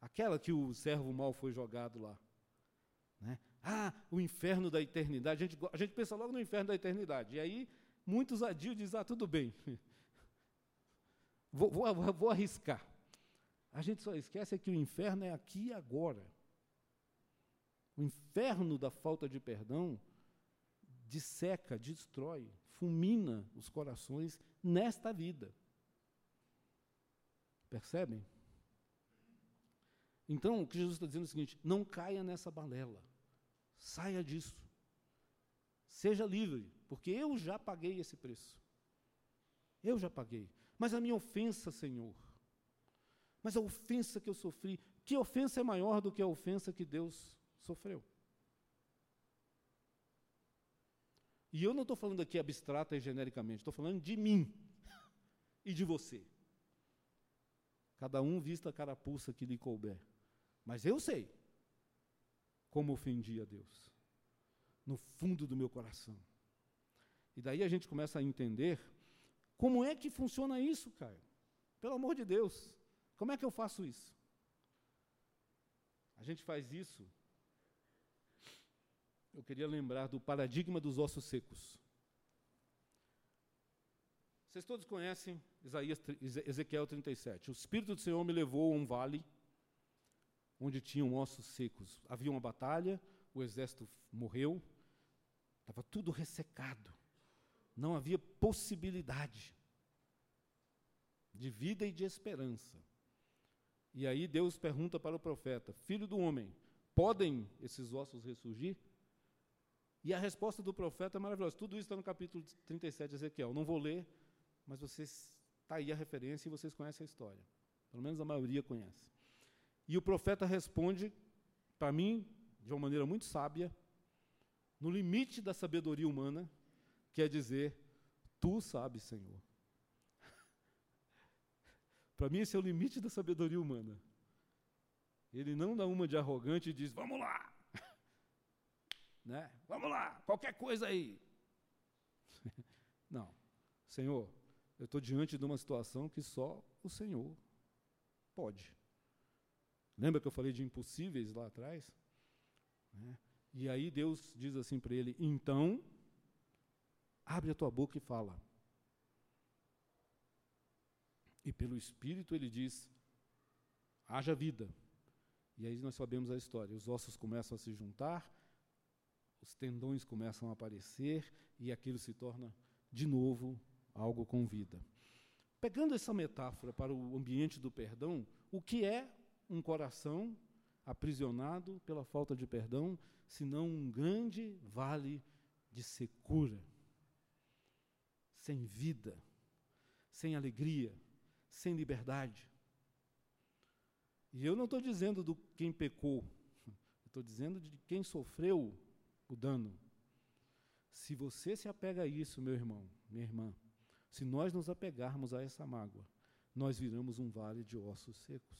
Aquela que o servo mal foi jogado lá. Né? Ah, o inferno da eternidade. A gente, a gente pensa logo no inferno da eternidade. E aí, muitos adios dizem: ah, tudo bem. vou, vou, vou arriscar. A gente só esquece que o inferno é aqui e agora. O inferno da falta de perdão disseca, destrói, fulmina os corações nesta vida. Percebem? Então, o que Jesus está dizendo é o seguinte: não caia nessa balela, saia disso, seja livre, porque eu já paguei esse preço. Eu já paguei. Mas a minha ofensa, Senhor, mas a ofensa que eu sofri, que ofensa é maior do que a ofensa que Deus sofreu? E eu não estou falando aqui abstrata e genericamente, estou falando de mim e de você. Cada um vista a carapuça que lhe couber. Mas eu sei como ofendi a Deus, no fundo do meu coração. E daí a gente começa a entender como é que funciona isso, Caio. Pelo amor de Deus, como é que eu faço isso? A gente faz isso eu queria lembrar do paradigma dos ossos secos. Vocês todos conhecem Isaías, Ezequiel 37. O Espírito do Senhor me levou a um vale onde tinham ossos secos. Havia uma batalha, o exército morreu, estava tudo ressecado. Não havia possibilidade de vida e de esperança. E aí Deus pergunta para o profeta: Filho do homem, podem esses ossos ressurgir? E a resposta do profeta é maravilhosa. Tudo isso está no capítulo 37 de Ezequiel. Não vou ler, mas vocês está aí a referência e vocês conhecem a história. Pelo menos a maioria conhece. E o profeta responde, para mim, de uma maneira muito sábia, no limite da sabedoria humana, quer dizer, tu sabes, Senhor. para mim, esse é o limite da sabedoria humana. Ele não dá uma de arrogante e diz: Vamos lá, né? Vamos lá, qualquer coisa aí. Não. Senhor, eu estou diante de uma situação que só o Senhor pode. Lembra que eu falei de impossíveis lá atrás? Né? E aí Deus diz assim para ele: então, abre a tua boca e fala. E pelo Espírito ele diz: haja vida. E aí nós sabemos a história. Os ossos começam a se juntar, os tendões começam a aparecer e aquilo se torna de novo algo com vida. Pegando essa metáfora para o ambiente do perdão, o que é um coração aprisionado pela falta de perdão, senão um grande vale de secura, sem vida, sem alegria, sem liberdade. E eu não estou dizendo do quem pecou, estou dizendo de quem sofreu o dano. Se você se apega a isso, meu irmão, minha irmã, se nós nos apegarmos a essa mágoa, nós viramos um vale de ossos secos.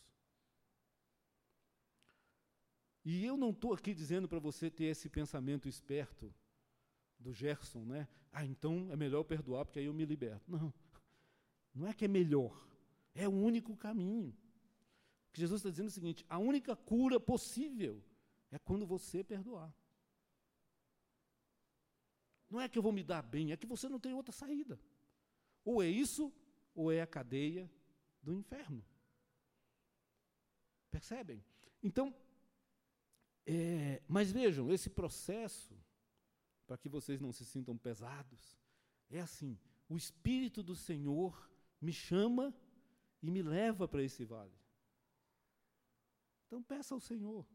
E eu não estou aqui dizendo para você ter esse pensamento esperto do Gerson, né? Ah, então é melhor perdoar porque aí eu me liberto. Não, não é que é melhor, é o único caminho. que Jesus está dizendo é o seguinte: a única cura possível é quando você perdoar. Não é que eu vou me dar bem, é que você não tem outra saída. Ou é isso, ou é a cadeia do inferno. Percebem? Então, é, mas vejam, esse processo, para que vocês não se sintam pesados, é assim: o Espírito do Senhor me chama e me leva para esse vale. Então peça ao Senhor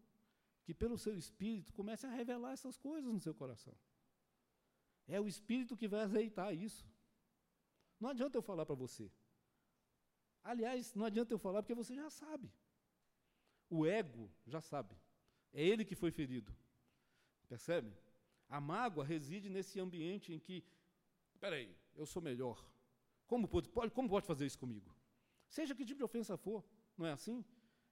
que pelo seu Espírito comece a revelar essas coisas no seu coração. É o Espírito que vai azeitar isso. Não adianta eu falar para você. Aliás, não adianta eu falar porque você já sabe. O ego já sabe. É ele que foi ferido. Percebe? A mágoa reside nesse ambiente em que, peraí, eu sou melhor. Como pode, pode, como pode fazer isso comigo? Seja que tipo de ofensa for, não é assim?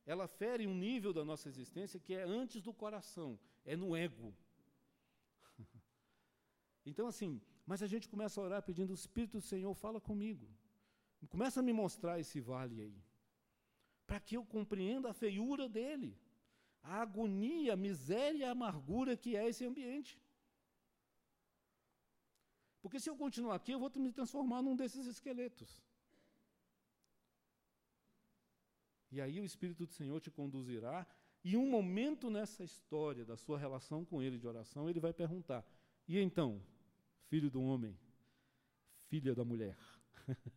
Ela fere um nível da nossa existência que é antes do coração, é no ego. Então, assim, mas a gente começa a orar pedindo: o Espírito do Senhor, fala comigo. Começa a me mostrar esse vale aí. Para que eu compreenda a feiura dele, a agonia, a miséria a amargura que é esse ambiente. Porque se eu continuar aqui, eu vou me transformar num desses esqueletos. E aí o Espírito do Senhor te conduzirá, e um momento nessa história da sua relação com Ele de oração, Ele vai perguntar: e então, filho do homem, filha da mulher,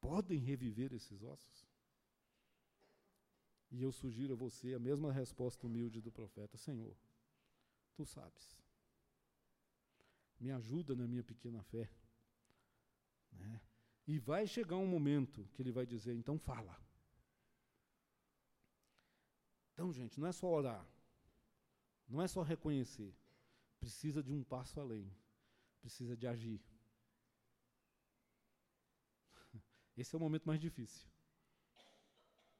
podem reviver esses ossos? E eu sugiro a você a mesma resposta humilde do profeta: Senhor, tu sabes. Me ajuda na minha pequena fé. Né? E vai chegar um momento que ele vai dizer: então fala. Então, gente, não é só orar, não é só reconhecer, precisa de um passo além, precisa de agir. Esse é o momento mais difícil.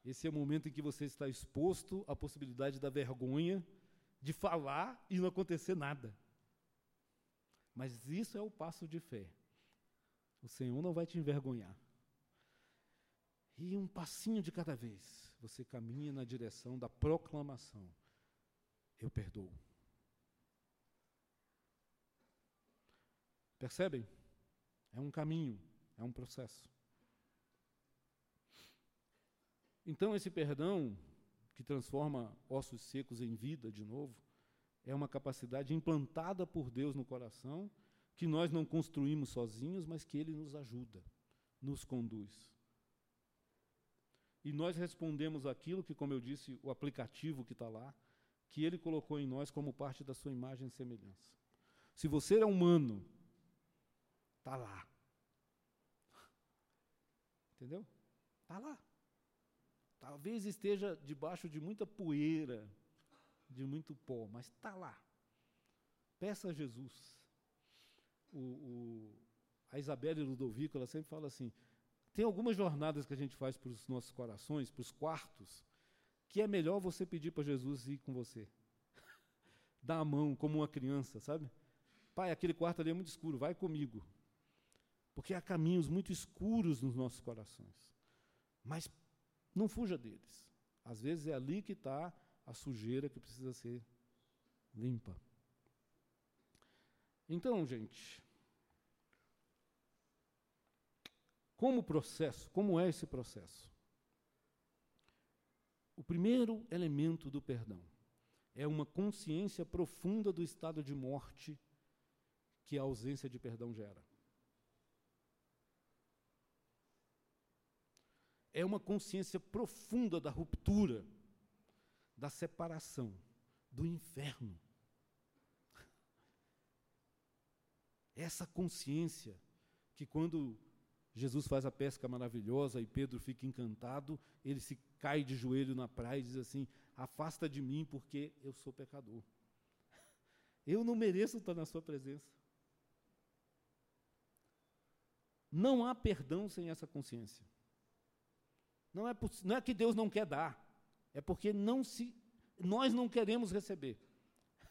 Esse é o momento em que você está exposto à possibilidade da vergonha de falar e não acontecer nada. Mas isso é o passo de fé. O Senhor não vai te envergonhar. E um passinho de cada vez, você caminha na direção da proclamação: Eu perdoo. Percebem? É um caminho, é um processo. Então, esse perdão, que transforma ossos secos em vida de novo, é uma capacidade implantada por Deus no coração, que nós não construímos sozinhos, mas que Ele nos ajuda, nos conduz. E nós respondemos aquilo que, como eu disse, o aplicativo que está lá, que Ele colocou em nós como parte da sua imagem e semelhança. Se você é humano Está lá. Entendeu? Está lá. Talvez esteja debaixo de muita poeira, de muito pó, mas está lá. Peça a Jesus. O, o, a Isabelle Ludovico, ela sempre fala assim: tem algumas jornadas que a gente faz para os nossos corações, para os quartos, que é melhor você pedir para Jesus ir com você. Dar a mão como uma criança, sabe? Pai, aquele quarto ali é muito escuro, vai comigo. Porque há caminhos muito escuros nos nossos corações. Mas não fuja deles. Às vezes é ali que está a sujeira que precisa ser limpa. Então, gente, como processo, como é esse processo? O primeiro elemento do perdão é uma consciência profunda do estado de morte que a ausência de perdão gera. É uma consciência profunda da ruptura, da separação, do inferno. essa consciência que quando Jesus faz a pesca maravilhosa e Pedro fica encantado, ele se cai de joelho na praia e diz assim: Afasta de mim, porque eu sou pecador. Eu não mereço estar na Sua presença. Não há perdão sem essa consciência. Não é, não é que Deus não quer dar, é porque não se, nós não queremos receber.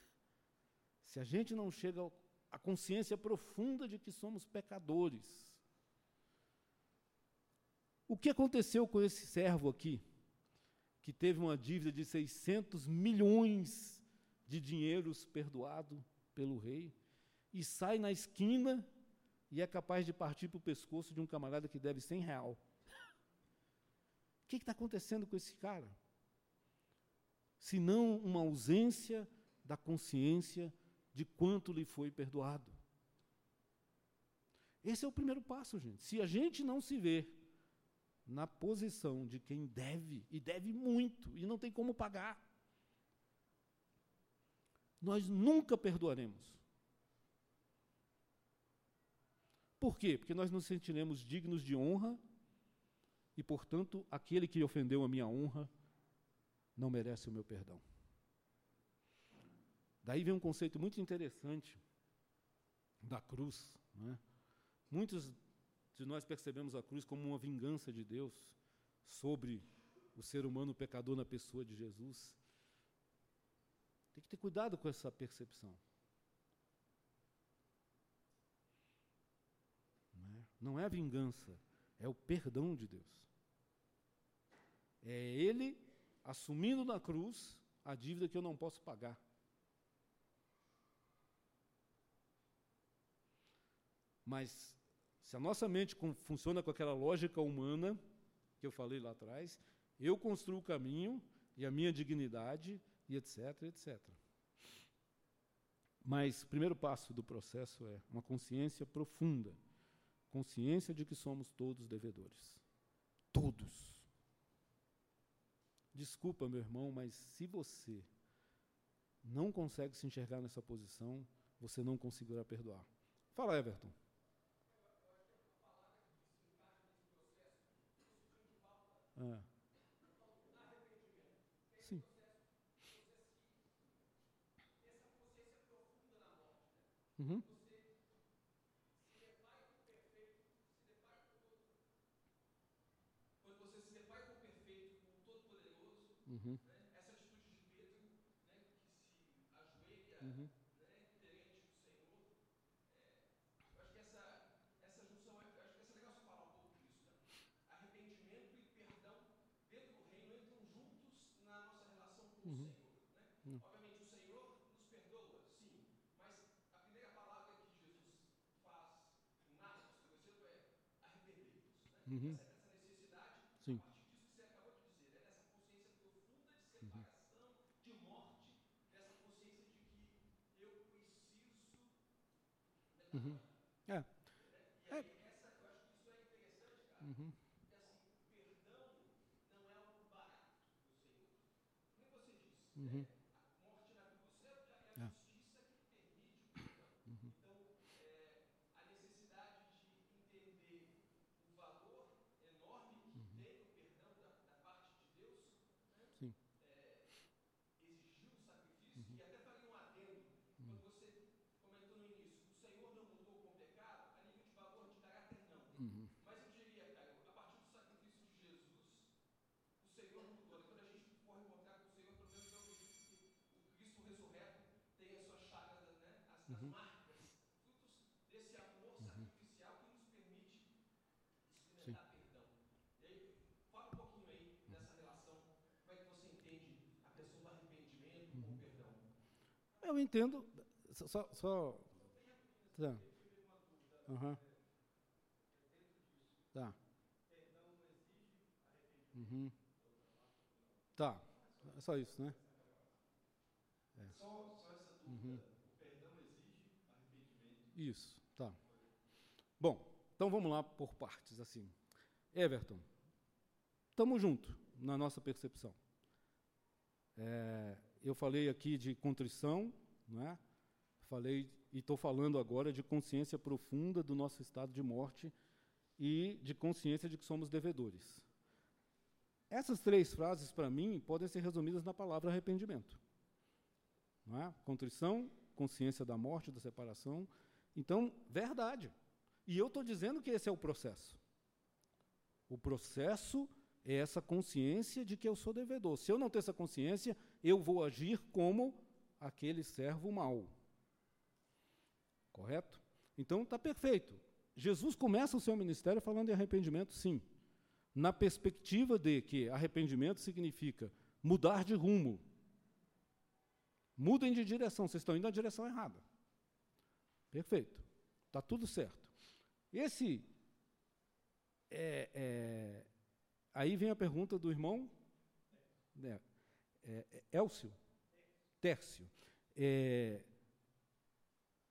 Se a gente não chega à consciência profunda de que somos pecadores, o que aconteceu com esse servo aqui, que teve uma dívida de 600 milhões de dinheiros perdoado pelo rei, e sai na esquina e é capaz de partir para o pescoço de um camarada que deve 100 real? O que está acontecendo com esse cara? Se não uma ausência da consciência de quanto lhe foi perdoado. Esse é o primeiro passo, gente. Se a gente não se vê na posição de quem deve, e deve muito, e não tem como pagar, nós nunca perdoaremos. Por quê? Porque nós nos sentiremos dignos de honra e, portanto, aquele que ofendeu a minha honra não merece o meu perdão. Daí vem um conceito muito interessante da cruz. Né? Muitos de nós percebemos a cruz como uma vingança de Deus sobre o ser humano pecador na pessoa de Jesus. Tem que ter cuidado com essa percepção. Não é, não é vingança, é o perdão de Deus. É Ele assumindo na cruz a dívida que eu não posso pagar. Mas se a nossa mente funciona com aquela lógica humana que eu falei lá atrás, eu construo o caminho e a minha dignidade e etc, etc. Mas o primeiro passo do processo é uma consciência profunda, consciência de que somos todos devedores. Todos. Desculpa, meu irmão, mas se você não consegue se enxergar nessa posição, você não conseguirá perdoar. Fala, Everton. Ah. Sim. Uhum. Mm-hmm. Eu entendo, só... só... Tá. Uhum. Tá. Uhum. Tá. É só isso, né? É. Só, só, essa dúvida. Uhum. O perdão exige arrependimento? Isso, tá. Bom, então vamos lá por partes, assim. Everton, estamos juntos na nossa percepção. É, eu falei aqui de contrição, não é? falei e estou falando agora de consciência profunda do nosso estado de morte e de consciência de que somos devedores. Essas três frases, para mim, podem ser resumidas na palavra arrependimento. Não é? Contrição, consciência da morte, da separação. Então, verdade. E eu estou dizendo que esse é o processo. O processo é essa consciência de que eu sou devedor. Se eu não ter essa consciência, eu vou agir como aquele servo mau. Correto? Então está perfeito. Jesus começa o seu ministério falando de arrependimento, sim. Na perspectiva de que arrependimento significa mudar de rumo. Mudem de direção, vocês estão indo na direção errada. Perfeito. Está tudo certo. Esse. É, é, aí vem a pergunta do irmão é, é, Elcio. Tércio. É,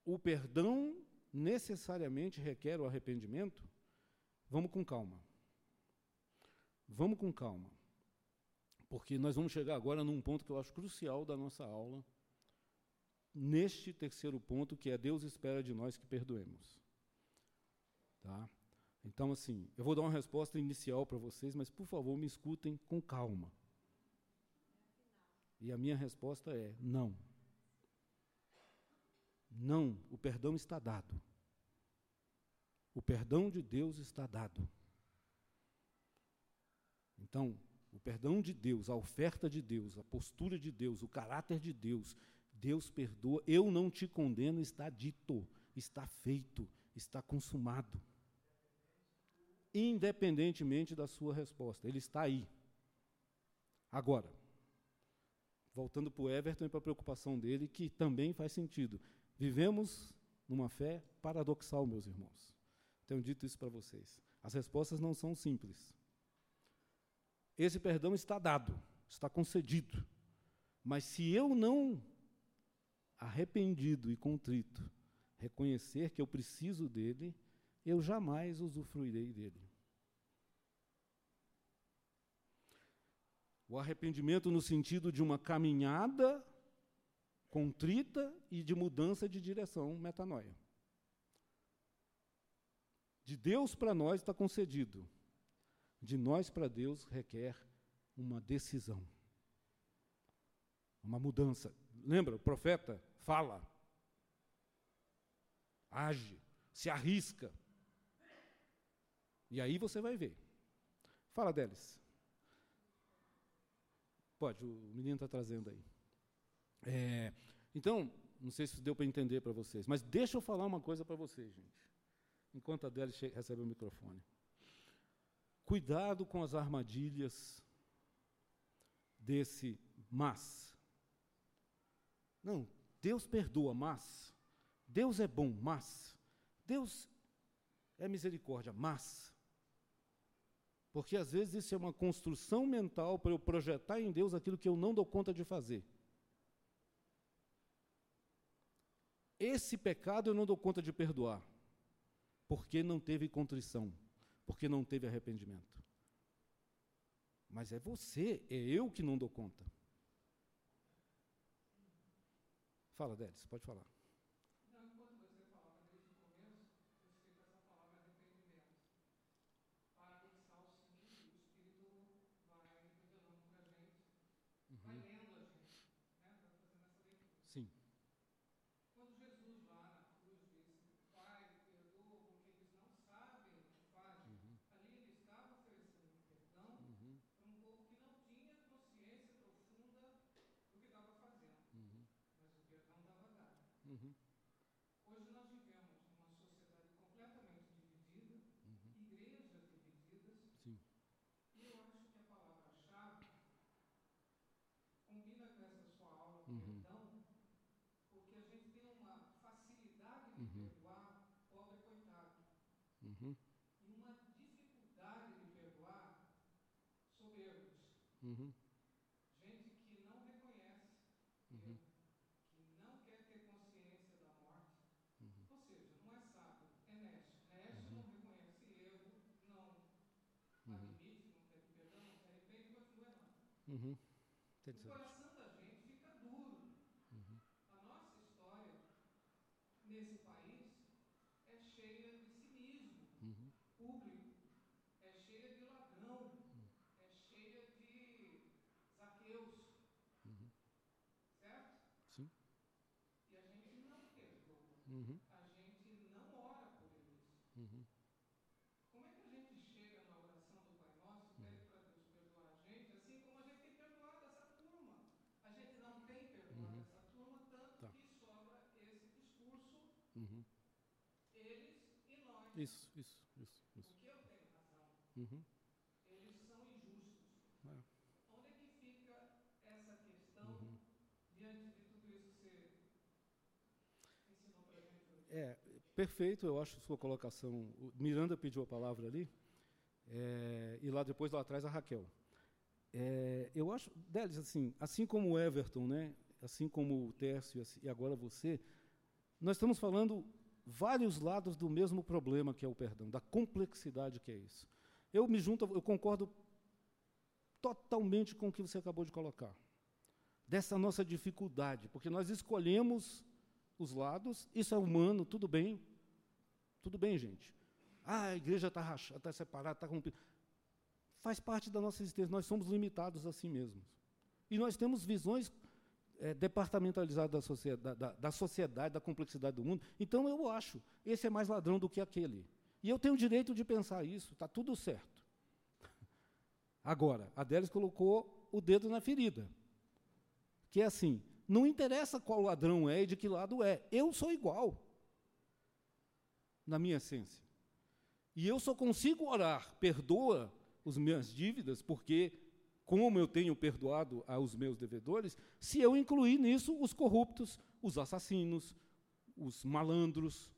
o perdão necessariamente requer o arrependimento? Vamos com calma. Vamos com calma. Porque nós vamos chegar agora num ponto que eu acho crucial da nossa aula, neste terceiro ponto, que é Deus espera de nós que perdoemos. Tá? Então, assim, eu vou dar uma resposta inicial para vocês, mas por favor me escutem com calma. E a minha resposta é não. Não, o perdão está dado. O perdão de Deus está dado. Então, o perdão de Deus, a oferta de Deus, a postura de Deus, o caráter de Deus, Deus perdoa, eu não te condeno, está dito, está feito, está consumado. Independentemente da sua resposta, ele está aí. Agora, voltando para o Everton e para a preocupação dele, que também faz sentido. Vivemos numa fé paradoxal, meus irmãos. Tenho dito isso para vocês. As respostas não são simples. Esse perdão está dado, está concedido. Mas se eu não, arrependido e contrito, reconhecer que eu preciso dele, eu jamais usufruirei dele. O arrependimento no sentido de uma caminhada contrita e de mudança de direção, metanoia. De Deus para nós está concedido. De nós para Deus requer uma decisão. Uma mudança. Lembra, o profeta fala, age, se arrisca. E aí você vai ver. Fala, Delis. Pode, o menino está trazendo aí. É, então, não sei se deu para entender para vocês, mas deixa eu falar uma coisa para vocês, gente, enquanto a Adele recebe o microfone. Cuidado com as armadilhas desse mas. Não, Deus perdoa, mas. Deus é bom, mas. Deus é misericórdia, mas. Porque às vezes isso é uma construção mental para eu projetar em Deus aquilo que eu não dou conta de fazer. Esse pecado eu não dou conta de perdoar, porque não teve contrição, porque não teve arrependimento. Mas é você, é eu que não dou conta. Fala, Délis, pode falar. Uhum. E uma dificuldade de perdoar soberbos. Uhum. Gente que não reconhece uhum. que não quer ter consciência da morte. Uhum. Ou seja, não é sábio, é nécio. Nécio uhum. não reconhece erro, não uhum. admite, não pede perdão, não se arrepende e continua errando. Uhum. O coração da gente fica duro. Uhum. A nossa história, nesse país é cheia de cinismo Uhum. público, é cheia de ladrão, é cheia de zaqueus, Uhum. certo? Sim. E a gente não perdoa, Uhum. a gente não ora por eles. Uhum. Como é que a gente chega na oração do Pai Nosso e pede para Deus perdoar a gente, assim como a gente tem perdoado essa turma? A gente não tem perdoado Uhum. essa turma, tanto Tá. que sobra esse discurso, Uhum. eles e nós. Isso, isso, isso, isso. Porque eu tenho razão. Uhum. Eles são injustos. É. Onde é que fica essa questão Uhum. diante de tudo isso que você ensinou para a gente hoje? É, perfeito, eu acho sua colocação. O Miranda pediu a palavra ali, é, e lá depois, lá atrás, a Raquel. É, eu acho, Délis, assim, assim como o Everton, né, assim como o Tércio assim, e agora você, nós estamos falando vários lados do mesmo problema que é o perdão, da complexidade que é isso. Eu me junto, eu concordo totalmente com o que você acabou de colocar. Dessa nossa dificuldade, porque nós escolhemos os lados, isso é humano, tudo bem. Tudo bem, gente. Ah, a igreja está rachada, está separada, está rompida. Faz parte da nossa existência, nós somos limitados a si mesmos. E nós temos visões eh, departamentalizadas da sociedade, da, da sociedade, da complexidade do mundo. Então, eu acho, esse é mais ladrão do que aquele. E eu tenho o direito de pensar isso, está tudo certo. Agora, a Délis colocou o dedo na ferida. Que é assim, não interessa qual ladrão é e de que lado é, eu sou igual. Na minha essência. E eu só consigo orar, perdoa as minhas dívidas, porque como eu tenho perdoado aos meus devedores, se eu incluir nisso os corruptos, os assassinos, os malandros,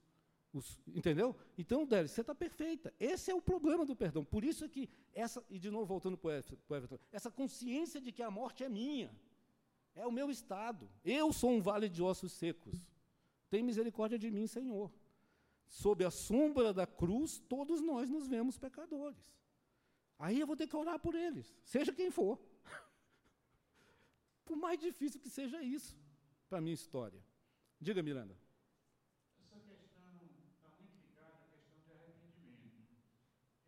os, entendeu? Então, Délis, você está perfeita. Esse é o problema do perdão. Por isso é que essa, e de novo voltando para o Everton, essa consciência de que a morte é minha, é o meu estado. Eu sou um vale de ossos secos. Tem misericórdia de mim, Senhor. Sob a sombra da cruz, todos nós nos vemos pecadores. Aí eu vou ter que orar por eles, seja quem for. Por mais difícil que seja isso para a minha história. Diga, Miranda. Essa questão está muito ligada à questão de arrependimento,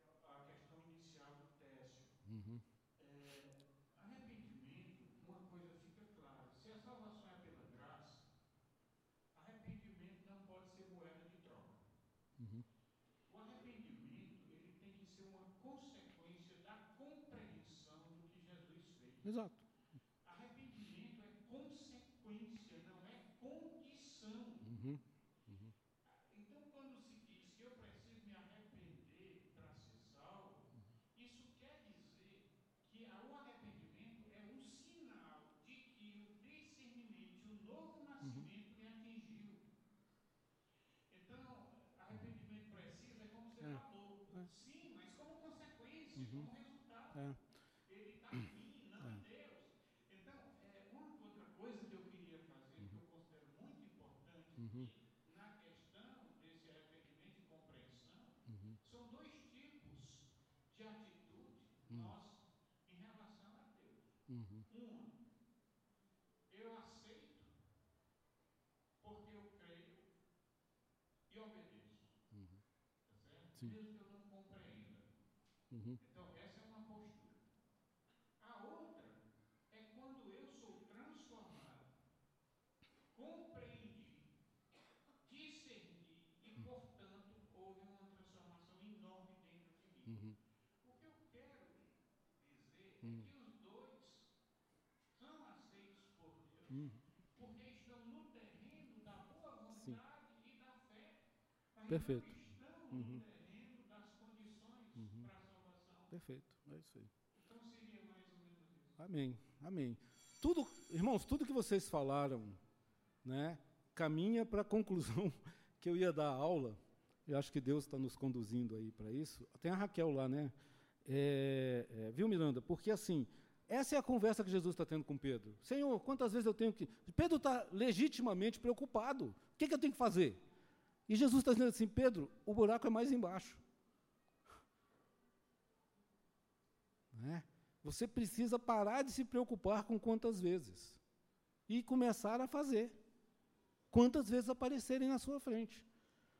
que é a questão inicial do Técio. Uhum. É, arrependimento, uma coisa fica clara: se a salvação é pela graça, arrependimento não pode ser moeda de troca. Uhum. O arrependimento ele tem que ser uma consequência da compreensão do que Jesus fez. Exato. Arrependimento é consequência, não é condição. Uhum. Então, quando se diz que eu preciso me arrepender para ser salvo, isso quer dizer que a- o arrependimento é um sinal de que o discernimento, o novo nascimento me atingiu. Então, arrependimento precisa, é como você É, falou. é. Sim, mas como consequência, Uhum. como resultado. É. Ele está em mim, não É. em Deus. Então, é, uma outra coisa que eu queria fazer, que eu considero muito importante Uhum. aqui, na questão desse arrependimento e compreensão, Uhum. são dois tipos de atitude Hum. nossa em relação a Deus. Uhum. Uma, eu aceito porque eu creio e obedeço. Uhum. Tá certo? Sim. Mesmo que eu não compreenda. Uhum. Então, essa é uma postura. A outra é quando eu sou transformado, compreendi, discerni e, portanto, houve uma transformação enorme dentro de mim. Uhum. O que eu quero dizer Hum. é que os dois são aceitos por Deus Uhum. porque estão no terreno da boa Sim. vontade e da fé. Mas Perfeito. não estão Uhum. no terreno das condições Uhum. para a salvação. Perfeito. É isso aí. Amém. Amém. Tudo, irmãos, tudo que vocês falaram, né, caminha para a conclusão que eu ia dar a aula. Eu acho que Deus está nos conduzindo aí para isso. Tem a Raquel lá, né? É, é, viu, Miranda? Porque assim, essa é a conversa que Jesus está tendo com Pedro. Senhor, quantas vezes eu tenho que. Pedro está legitimamente preocupado. O que, que eu tenho que fazer? E Jesus está dizendo assim: Pedro, o buraco é mais embaixo. Né? Você precisa parar de se preocupar com quantas vezes e começar a fazer. quantas vezes aparecerem na sua frente.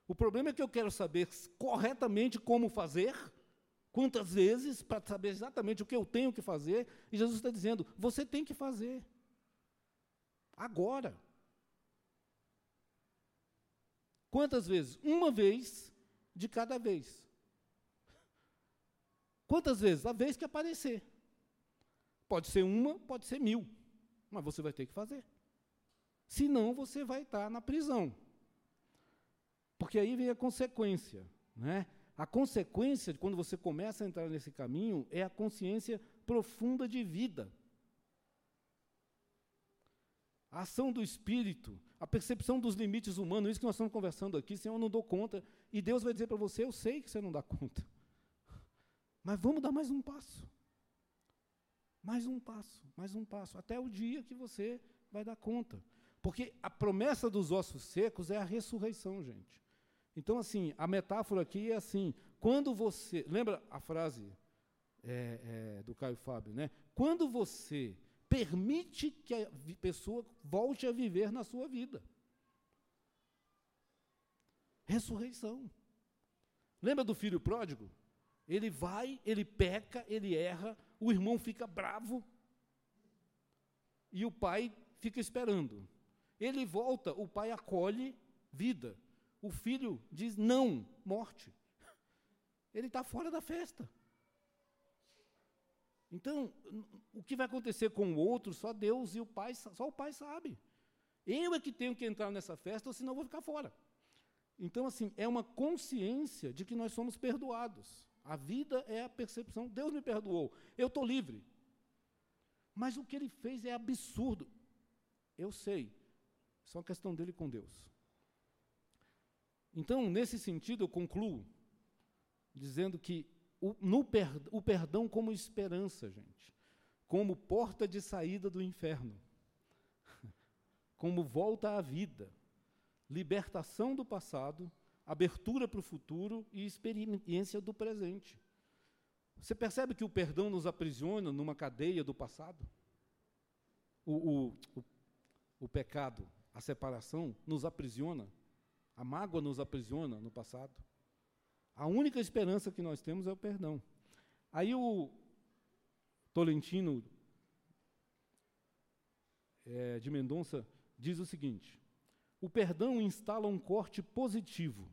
O problema é que eu quero saber corretamente como fazer, quantas vezes, para saber exatamente o que eu tenho que fazer, e Jesus está dizendo: você tem que fazer. Agora. Quantas vezes? Uma vez de cada vez. Quantas vezes? A vez que aparecer. Pode ser uma, pode ser mil. Mas você vai ter que fazer. Senão você vai estar na prisão. Porque aí vem a consequência. Né? A consequência de quando você começa a entrar nesse caminho é a consciência profunda de vida. A ação do espírito, a percepção dos limites humanos, isso que nós estamos conversando aqui, Senhor, eu não dou conta. E Deus vai dizer para você: Eu sei que você não dá conta. Mas vamos dar mais um passo. Mais um passo, mais um passo, até o dia que você vai dar conta. Porque a promessa dos ossos secos é a ressurreição, gente. Então, assim, a metáfora aqui é assim: quando você. Lembra a frase é, é, do Caio Fábio, né? Quando você permite que a pessoa volte a viver na sua vida. Ressurreição. Lembra do filho pródigo? Ele vai, ele peca, ele erra, o irmão fica bravo e o pai fica esperando. Ele volta, o pai acolhe vida. O filho diz não, morte. Ele está fora da festa. Então, o que vai acontecer com o outro, só Deus e o pai, só o pai sabe. Eu é que tenho que entrar nessa festa, senão eu vou ficar fora. Então, assim, é uma consciência de que nós somos perdoados. A vida é a percepção. Deus me perdoou. Eu estou livre. Mas o que ele fez é absurdo. Eu sei. Isso é questão dele com Deus. Então, nesse sentido, eu concluo dizendo que o, no per, o perdão como esperança, gente, como porta de saída do inferno, como volta à vida, libertação do passado abertura para o futuro e experiência do presente. Você percebe que o perdão nos aprisiona numa cadeia do passado? O, o, o, o pecado, a separação, nos aprisiona. A mágoa nos aprisiona no passado. A única esperança que nós temos é o perdão. Aí o Tolentino é, de Mendonça diz o seguinte: o perdão instala um corte positivo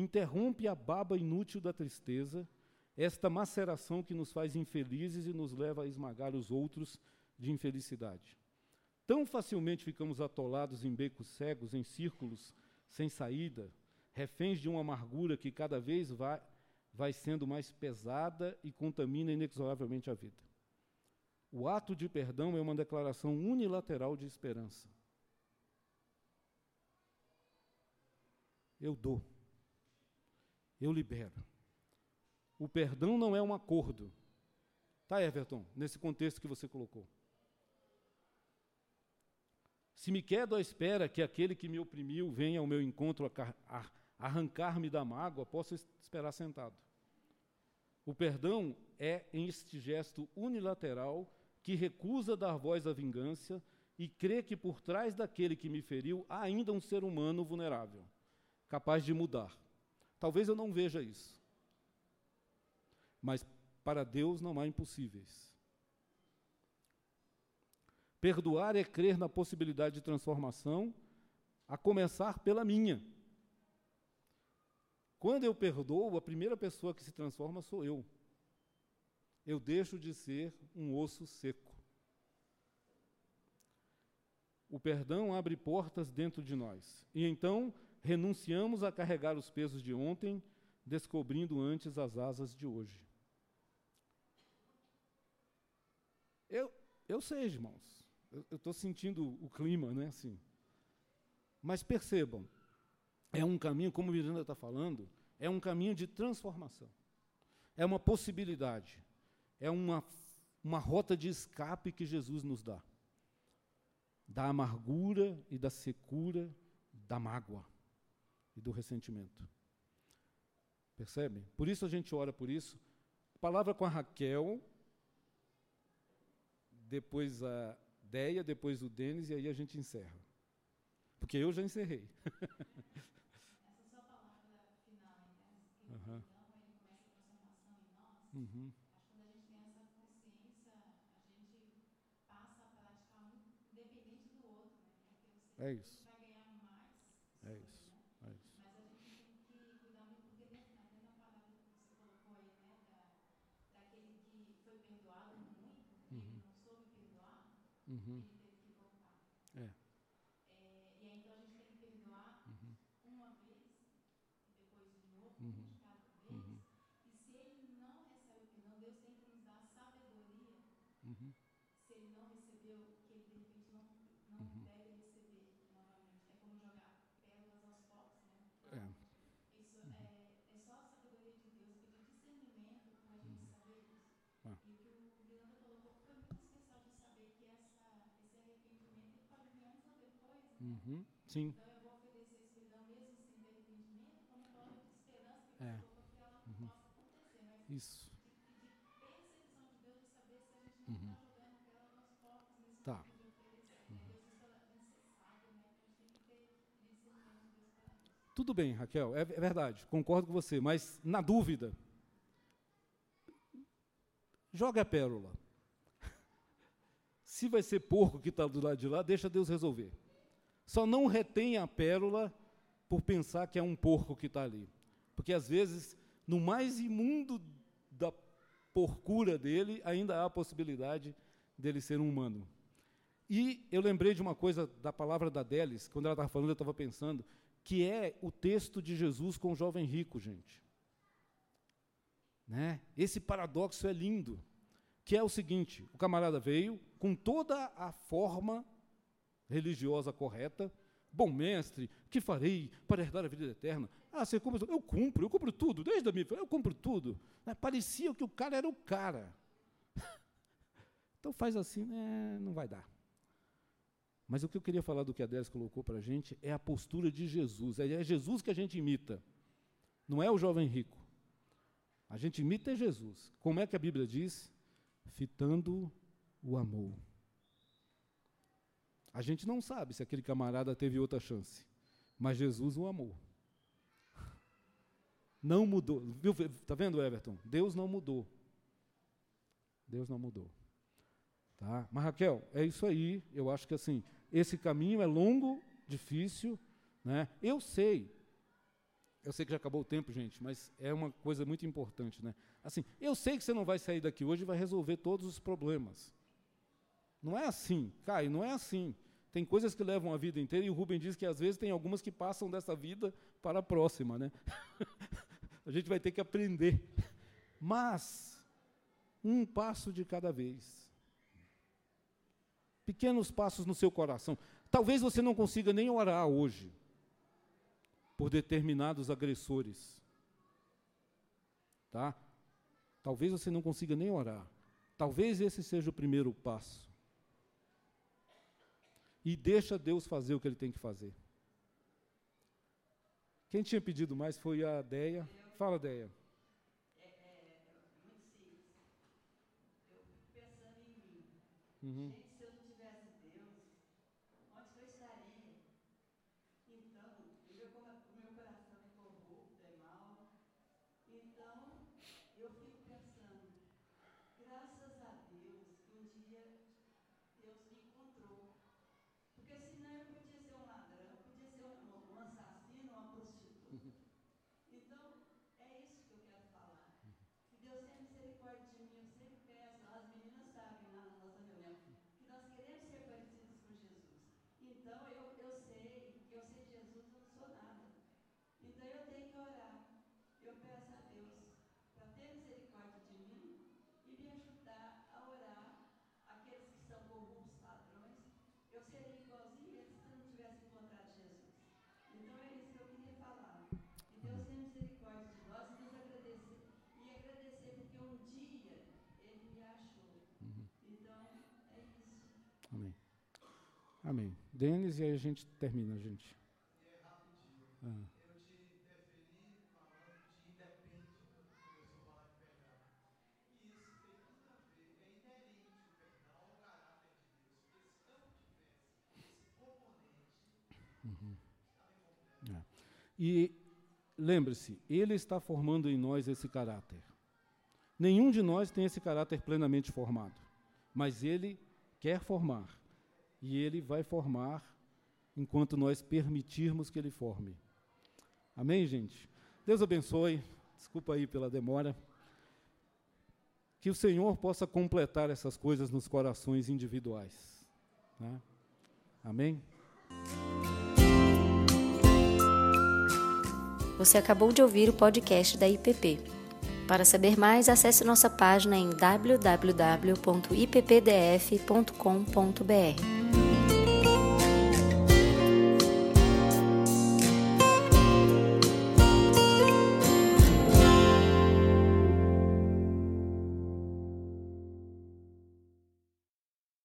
interrompe a baba inútil da tristeza, esta maceração que nos faz infelizes e nos leva a esmagar os outros de infelicidade. Tão facilmente ficamos atolados em becos cegos, em círculos sem saída, reféns de uma amargura que cada vez vai, vai sendo mais pesada e contamina inexoravelmente a vida. O ato de perdão é uma declaração unilateral de esperança. Eu dou eu libero. O perdão não é um acordo. Tá, Everton? Nesse contexto que você colocou. Se me quedo à espera que aquele que me oprimiu venha ao meu encontro arrancar-me da mágoa, posso esperar sentado. O perdão é este gesto unilateral que recusa dar voz à vingança e crê que por trás daquele que me feriu há ainda um ser humano vulnerável, capaz de mudar. Talvez eu não veja isso. Mas para Deus não há impossíveis. Perdoar é crer na possibilidade de transformação, a começar pela minha. Quando eu perdoo, a primeira pessoa que se transforma sou eu. Eu deixo de ser um osso seco. O perdão abre portas dentro de nós. E então renunciamos a carregar os pesos de ontem, descobrindo antes as asas de hoje. Eu, eu sei, irmãos, eu estou sentindo o clima, né, assim. Mas percebam, é um caminho, como Miranda está falando, é um caminho de transformação. É uma possibilidade. É uma, uma rota de escape que Jesus nos dá. Da amargura e da secura da mágoa e do ressentimento. Percebe? Por isso a gente ora por isso. Palavra com a Raquel, depois a Deia, depois o Denis, e aí a gente encerra. Porque eu já encerrei. Essa sua palavra final, né? Uhum. Acho que quando a gente tem essa consciência, a gente passa a praticar muito independente do outro, né? É isso. vai ganhar mais. É sobre, isso. né? É isso. Mas a gente tem que cuidar muito, porque dentro, até na palavra que você colocou aí, né? Da, daquele que foi perdoado muito, e Uhum. ele não soube perdoar, Uhum. ele teve que voltar. É. É, e aí então a gente tem que perdoar Uhum. uma vez, depois de novo, Uhum. um de cada vez. Uhum. E se ele não recebe o perdão, Deus tem que nos dar sabedoria. Uhum. Se ele não recebeu, que ele de repente não, não Uhum. deve receber novamente. É como jogar pérolas aos povos, né? É. Isso é, é só a sabedoria de Deus, pedir discernimento para a gente saber isso. Ah. E o que o Vilanda colocou foi muito especial de saber que essa, esse arrependimento ele pode vir antes ou depois, né? Uhum. Sim. Então eu vou oferecer esse perdão mesmo sem ter arrependimento, como palavra de esperança que É. que ela Uhum. possa acontecer, mas Isso. de, de percepção de Deus de saber se a gente não Uhum. jogando nesse Tá. Né? É né? Isso. Tudo bem, Raquel, é, é verdade, concordo com você, mas na dúvida, joga a pérola. Se vai ser porco que está do lado de lá, deixa Deus resolver. Só não retenha a pérola por pensar que é um porco que está ali. Porque às vezes, no mais imundo da porcura dele, ainda há a possibilidade dele ser um humano. E eu lembrei de uma coisa da palavra da Delis, quando ela estava falando, eu estava pensando, que é o texto de Jesus com o jovem rico, gente. Né? Esse paradoxo é lindo, que é o seguinte: o camarada veio com toda a forma religiosa correta, bom mestre, que farei para herdar a vida eterna? Ah, você cumpre? Eu cumpro, eu cumpro tudo, desde a minha eu cumpro tudo. Né? Parecia que o cara era o cara. então faz assim, né? não vai dar. Mas o que eu queria falar do que a Délis colocou para a gente é a postura de Jesus. É Jesus que a gente imita, não é o jovem rico. A gente imita é Jesus. Como é que a Bíblia diz? Fitando o amor. A gente não sabe se aquele camarada teve outra chance, mas Jesus o amou. Não mudou. Viu, tá vendo, Everton? Deus não mudou. Deus não mudou. Tá? Mas Raquel, é isso aí. Eu acho que assim, esse caminho é longo, difícil, né? Eu sei. Eu sei que já acabou o tempo, gente, mas é uma coisa muito importante, né? Assim, eu sei que você não vai sair daqui hoje e vai resolver todos os problemas. Não é assim, Caio, não é assim. Tem coisas que levam a vida inteira e o Rubem diz que às vezes tem algumas que passam dessa vida para a próxima, né? a gente vai ter que aprender. Mas um passo de cada vez. Pequenos passos no seu coração. Talvez você não consiga nem orar hoje por determinados agressores. Tá? Talvez você não consiga nem orar. Talvez esse seja o primeiro passo. E deixa Deus fazer o que ele tem que fazer. Quem tinha pedido mais foi a Deia. Fala, Deia. É, é, é muito simples. Eu fico pensando em mim. Uhum. Gente, se eu não tivesse Deus, onde que eu estaria? Então, o meu, cora- o meu coração é corrupto, é mau. Então, eu fico pensando, graças a Deus que um dia Deus me encontrou. Porque senão eu podia ser um ladrão, podia ser um, um assassino, uma prostituta. Então, é isso que eu quero falar. Que Deus tenha misericórdia de mim, eu sempre peço, as meninas sabem lá na nossa reunião, que nós queremos ser parecidos com Jesus. Então, eu, eu sei, que eu sei Jesus, eu não sou nada. Então, eu tenho que orar. Eu peço a Deus para ter misericórdia de mim e me ajudar a orar aqueles que são corruptos ladrões. Eu seria igualzinho eles se eu não tivesse encontrado Jesus. Então, é isso que eu queria falar. Que Deus tenha misericórdia de nós e nos agradecer. E agradecer porque um dia Ele me achou. Então, é isso. Amém. Amém. Denis, e aí a gente termina, gente. Ah, ver, é E lembre-se, Ele está formando em nós esse caráter. Nenhum de nós tem esse caráter plenamente formado, mas Ele quer formar. E Ele vai formar enquanto nós permitirmos que Ele forme. Amém, gente? Deus abençoe. Desculpa aí pela demora. Que o Senhor possa completar essas coisas nos corações individuais. Né? Amém? Você acabou de ouvir o podcast da IPP. Para saber mais, acesse nossa página em www.ippdf.com.br.